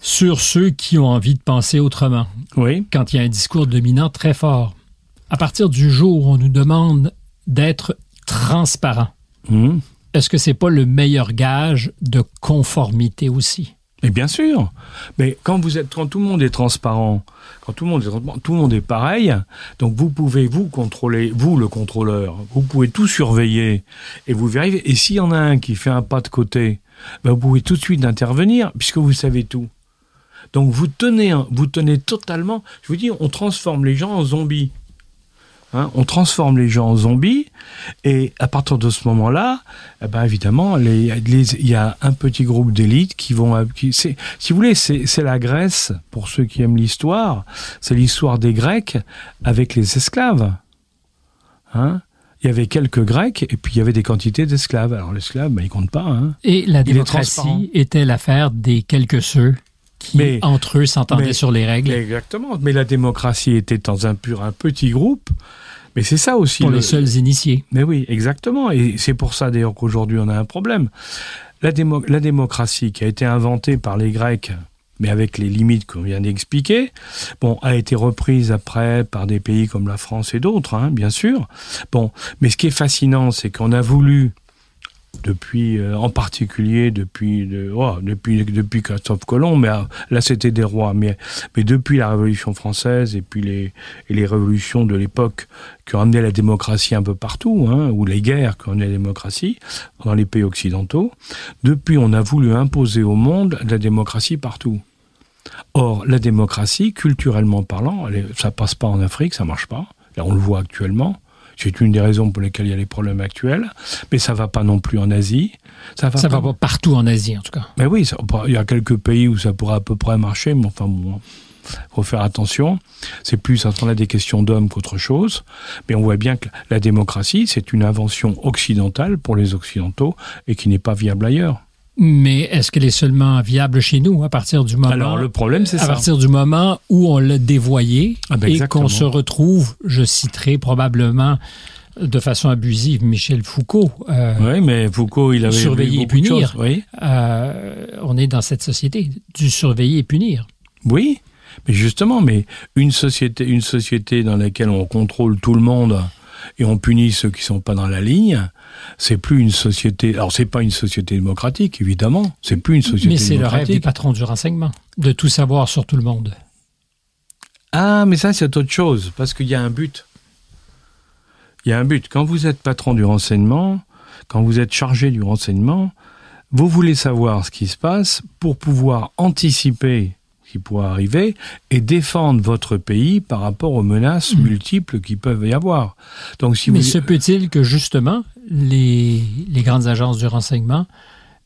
sur ceux qui ont envie de penser autrement. Oui. Quand il y a un discours dominant très fort. À partir du jour où on nous demande d'être transparent, hmm. est-ce que c'est pas le meilleur gage de conformité aussi? Mais bien sûr. Mais quand vous êtes, quand tout le monde est transparent, quand tout le monde est tout le monde est pareil. Donc vous pouvez vous contrôler, vous le contrôleur, vous pouvez tout surveiller et vous verrez. Et s'il y en a un qui fait un pas de côté, ben vous pouvez tout de suite intervenir puisque vous savez tout. Donc vous tenez, vous tenez totalement. Je vous dis, on transforme les gens en zombies. Hein, on transforme les gens en zombies et à partir de ce moment-là, eh ben évidemment, il y a un petit groupe d'élite qui vont. Qui, si vous voulez, c'est la Grèce pour ceux qui aiment l'histoire. C'est l'histoire des Grecs avec les esclaves. Hein il y avait quelques Grecs et puis il y avait des quantités d'esclaves. Alors l'esclave, ben, il compte pas. Hein. Et la démocratie était l'affaire des quelques ceux qui, entre eux, s'entendaient sur les règles. Exactement. Mais la démocratie était dans un pur, un petit groupe. Mais c'est ça aussi. Pour les seuls initiés. Mais oui, exactement. Et c'est pour ça d'ailleurs qu'aujourd'hui on a un problème. La, la démocratie qui a été inventée par les Grecs mais avec les limites qu'on vient d'expliquer, bon, a été reprise après par des pays comme la France et d'autres, hein, bien sûr. Bon, mais ce qui est fascinant, c'est qu'on a voulu depuis, euh, en particulier depuis, de, oh, depuis, depuis Christophe Colomb, mais euh, là c'était des rois, mais, depuis la Révolution française et puis les, révolutions de l'époque qui ont amené la démocratie un peu partout, hein, ou les guerres qui ont amené la démocratie dans les pays occidentaux, depuis on a voulu imposer au monde la démocratie partout. Or, la démocratie, culturellement parlant, ça passe pas en Afrique, ça marche pas. Là, on le voit actuellement. C'est une des raisons pour lesquelles il y a les problèmes actuels. Mais ça va pas non plus en Asie. Ça va, va pas partout en Asie, en tout cas. Mais oui, il y a quelques pays où ça pourrait à peu près marcher, mais enfin bon, faut faire attention. C'est plus à ce des questions d'hommes qu'autre chose. Mais on voit bien que la démocratie, c'est une invention occidentale pour les Occidentaux et qui n'est pas viable ailleurs. Mais est-ce qu'elle est seulement viable chez nous à partir du moment Alors le problème c'est ça. À partir du moment où on l'a dévoyé ah ben, et qu'on se retrouve, je citerai probablement de façon abusive Michel Foucault. Euh, oui, mais Foucault, il avait surveiller et punir. oui. Euh, on est dans cette société du surveiller et punir. Oui, mais justement, mais une société, une société dans laquelle on contrôle tout le monde et on punit ceux qui sont pas dans la ligne, c'est plus une société. Alors c'est pas une société démocratique, évidemment. C'est plus une société démocratique. Mais c'est le rêve des patrons du renseignement, de tout savoir sur tout le monde. Ah, mais ça c'est autre chose, parce qu'il y a un but. Il y a un but. Quand vous êtes patron du renseignement, quand vous êtes chargé du renseignement, vous voulez savoir ce qui se passe pour pouvoir anticiper qui pourrait arriver et défendre votre pays par rapport aux menaces hmm. multiples qui peuvent y avoir. Donc, si Mais se peut-il que justement les, les grandes agences du renseignement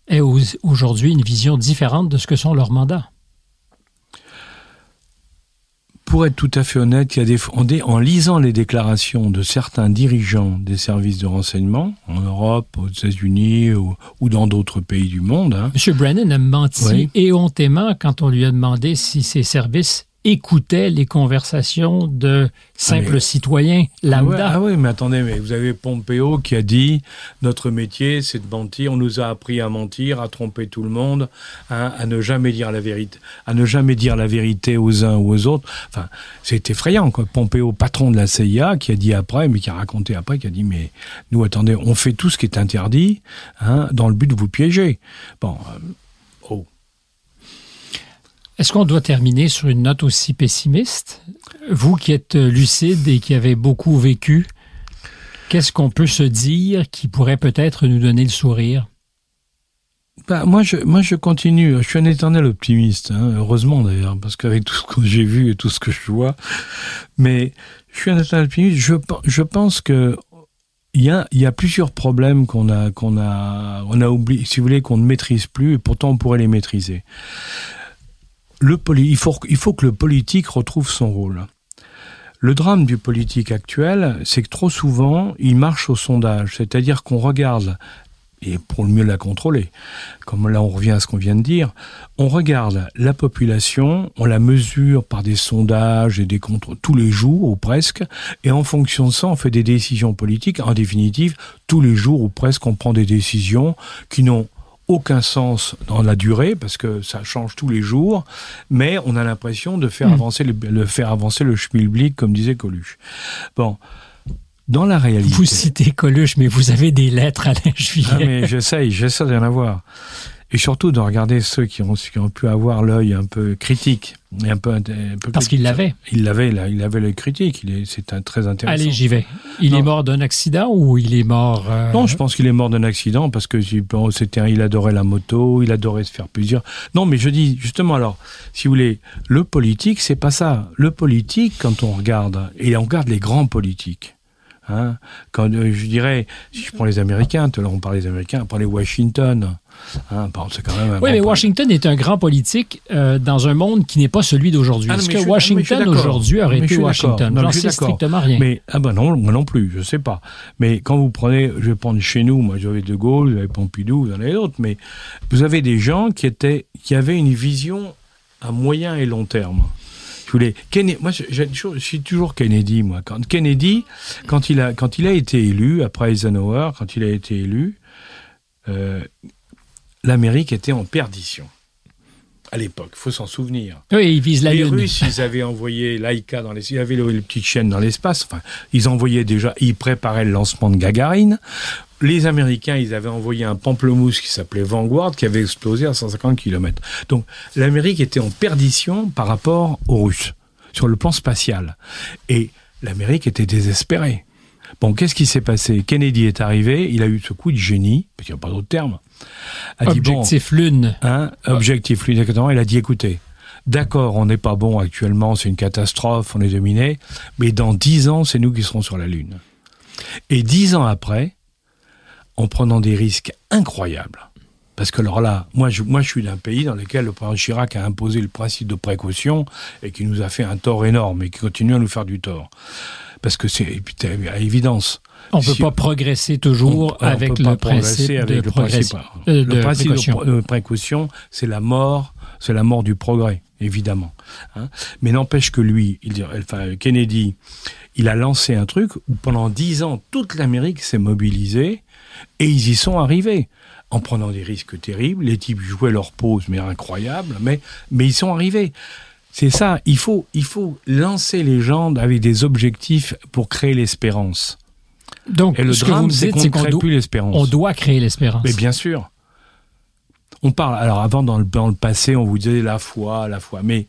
aient aujourd'hui une vision différente de ce que sont leurs mandats? Pour être tout à fait honnête, il y a des, en lisant les déclarations de certains dirigeants des services de renseignement en Europe, aux États-Unis ou, dans d'autres pays du monde. Hein. M. Brennan a menti éhontément quand on lui a demandé si ces services écoutait les conversations de simples ah, citoyens lambda. Ah, oui, mais attendez, mais vous avez Pompeo qui a dit notre métier, c'est de mentir. On nous a appris à mentir, à tromper tout le monde, hein, à ne jamais dire la vérité, à ne jamais dire la vérité aux uns ou aux autres. Enfin, c'est effrayant. Quoi. Pompeo, patron de la CIA, qui a dit après, mais qui a raconté après, qui a dit mais nous, attendez, on fait tout ce qui est interdit hein, dans le but de vous piéger. Bon. Euh. Est-ce qu'on doit terminer sur une note aussi pessimiste? Vous qui êtes lucide et qui avez beaucoup vécu, qu'est-ce qu'on peut se dire qui pourrait peut-être nous donner le sourire? Bah, moi, je, moi, je continue. Je suis un éternel optimiste, hein, heureusement d'ailleurs, parce qu'avec tout ce que j'ai vu et tout ce que je vois. Mais je suis un éternel optimiste. Je, je pense que il y a, y a plusieurs problèmes qu'on a, qu'on a, on a oublié, si vous voulez, qu'on ne maîtrise plus, et pourtant on pourrait les maîtriser le il, faut, il faut que le politique retrouve son rôle. Le drame du politique actuel, c'est que trop souvent, il marche au sondage, c'est-à-dire qu'on regarde, et pour mieux la contrôler, comme là on revient à ce qu'on vient de dire, on regarde la population, on la mesure par des sondages et des contrôles tous les jours ou presque, et en fonction de ça, on fait des décisions politiques. En définitive, tous les jours ou presque, on prend des décisions qui n'ont aucun sens dans la durée parce que ça change tous les jours, mais on a l'impression de faire hmm. avancer le, faire avancer le schmilblick comme disait Coluche. Bon. Dans la réalité. Vous citez Coluche, mais vous avez des lettres à l'injuillet. Ah, mais j'essaye, j'essaie d'en avoir et surtout de regarder ceux qui ont, qui ont pu avoir l'œil un peu critique. Et un peu, un peu Parce qu'il l'avait. Il l'avait, il avait l'œil critique. C'est un, très intéressant. Allez, j'y vais. Il est mort d'un accident ou il est mort euh, Non, je pense qu'il est mort d'un accident parce que c'était, il adorait la moto, il adorait se faire plusieurs. Non, mais je dis justement alors, si vous voulez, le politique, c'est pas ça. Le politique, quand on regarde et on regarde les grands politiques, Hein Quand euh, je dirais, si je prends les Américains, tout à l'heure on parle des Américains, on les Washington. Hein, quand même oui, mais Washington est un grand politique euh, dans un monde qui n'est pas celui d'aujourd'hui. Ah, Est-ce que Washington aujourd'hui aurait été Washington? J'en sais strictement rien. Mais ah ben non, moi non plus, je sais pas. Mais quand vous prenez, je vais prendre chez nous, moi j'avais De Gaulle, j'avais Pompidou, vous en avez d'autres, mais vous avez des gens qui étaient, qui avaient une vision à moyen et long terme. Je voulais, Kennedy, moi, je, je suis toujours Kennedy, moi. Quand Kennedy, quand il a, quand il a été élu après Eisenhower, quand il a été élu, euh, l'Amérique était en perdition à l'époque, il faut s'en souvenir. Oui, ils visent la les Lune. Russes, ils avaient envoyé Laika dans les, il y avait les, les petites chaînes dans l'espace. Enfin, ils envoyaient déjà, ils préparaient le lancement de Gagarine. Les Américains, ils avaient envoyé un pamplemousse qui s'appelait Vanguard, qui avait explosé à 150 km. Donc, l'Amérique était en perdition par rapport aux Russes sur le plan spatial, et l'Amérique était désespérée. Bon, qu'est-ce qui s'est passé? Kennedy est arrivé, il a eu ce coup de génie, parce qu'il n'y a pas d'autre terme. A objectif dit, bon, Lune. Hein, objectif Lune, exactement. Il a dit, écoutez, d'accord, on n'est pas bon actuellement, c'est une catastrophe, on est dominé, mais dans dix ans, c'est nous qui serons sur la Lune. Et dix ans après, en prenant des risques incroyables, parce que alors là, moi je, moi je suis d'un pays dans lequel le président Chirac a imposé le principe de précaution et qui nous a fait un tort énorme et qui continue à nous faire du tort. Parce que c'est à évidence. On ne peut pas progresser toujours on, avec, on le, principe avec de le principe euh, le principe précaution. de précaution, c'est la mort, c'est la mort du progrès, évidemment. Hein Mais n'empêche que lui, il, enfin, Kennedy, il a lancé un truc où pendant dix ans, toute l'Amérique s'est mobilisée et ils y sont arrivés en prenant des risques terribles. Les types jouaient leur pause, mais incroyable, mais, mais ils sont arrivés. C'est ça, il faut, il faut lancer les gens avec des objectifs pour créer l'espérance. Donc, Et le ce drame, que vous c'est dites, qu'on c'est ne qu'on crée plus l'espérance. on doit créer l'espérance. Mais bien sûr. On parle, alors avant, dans le, dans le passé, on vous disait la foi, la foi. Mais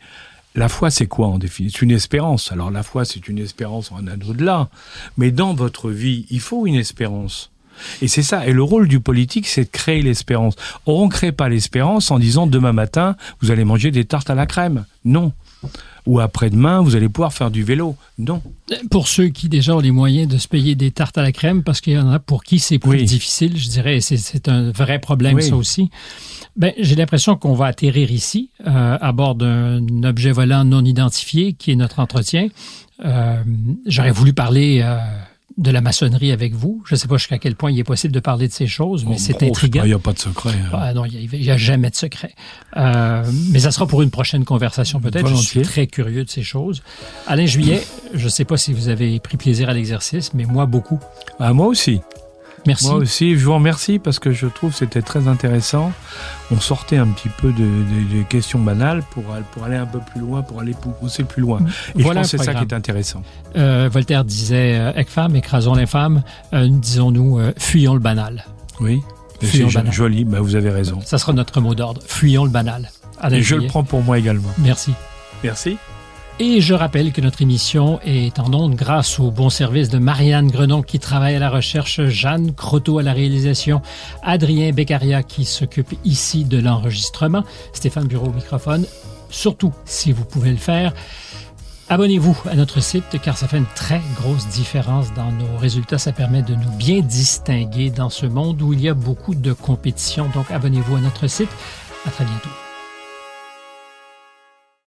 la foi, c'est quoi en définitive C'est une espérance. Alors la foi, c'est une espérance en un au-delà. Mais dans votre vie, il faut une espérance. Et c'est ça. Et le rôle du politique, c'est de créer l'espérance. Or, on ne crée pas l'espérance en disant demain matin, vous allez manger des tartes à la crème. Non. Ou après-demain, vous allez pouvoir faire du vélo. Non. Pour ceux qui déjà ont les moyens de se payer des tartes à la crème, parce qu'il y en a pour qui c'est plus Oui. difficile, je dirais, c'est- c'est un vrai problème Oui. ça aussi. Ben, j'ai l'impression qu'on va atterrir ici, euh, à bord d'un objet volant non identifié, qui est notre entretien. Euh, J'aurais voulu parler euh, de la maçonnerie avec vous. Je ne sais pas jusqu'à quel point il est possible de parler de ces choses, mais c'est Oh, intriguant. Il n'y a pas de secret. hein. Ah non, il n'y a, jamais de secret. Euh, mais ça sera pour une prochaine conversation peut-être. Je suis très curieux de ces choses. Alain Juillet, je ne sais pas si vous avez pris plaisir à l'exercice, mais moi beaucoup. Ah, moi aussi. Merci. Moi aussi, je vous remercie parce que je trouve que c'était très intéressant. On sortait un petit peu de- de- des questions banales pour, pour aller un peu plus loin, pour aller pousser plus loin. Et Voilà je pense que c'est ça qui est intéressant. Euh, Voltaire disait euh, Ecfam, écrasons l'infâme. Euh, Disons-nous, euh, fuyons le banal. Oui. Fuyons le banal. joli, bah, vous avez raison. Ça sera notre mot d'ordre. Fuyons le banal. Alain Et je le prends pour moi également. Merci. Merci. Et je rappelle que notre émission est en ondes grâce au bon service de Marianne Grenon qui travaille à la recherche, Jeanne Croteau à la réalisation, Adrien Beccaria qui s'occupe ici de l'enregistrement, Stéphane Bureau au microphone. Surtout, si vous pouvez le faire, abonnez-vous à notre site car ça fait une très grosse différence dans nos résultats. Ça permet de nous bien distinguer dans ce monde où il y a beaucoup de compétition. Donc abonnez-vous à notre site. À très bientôt.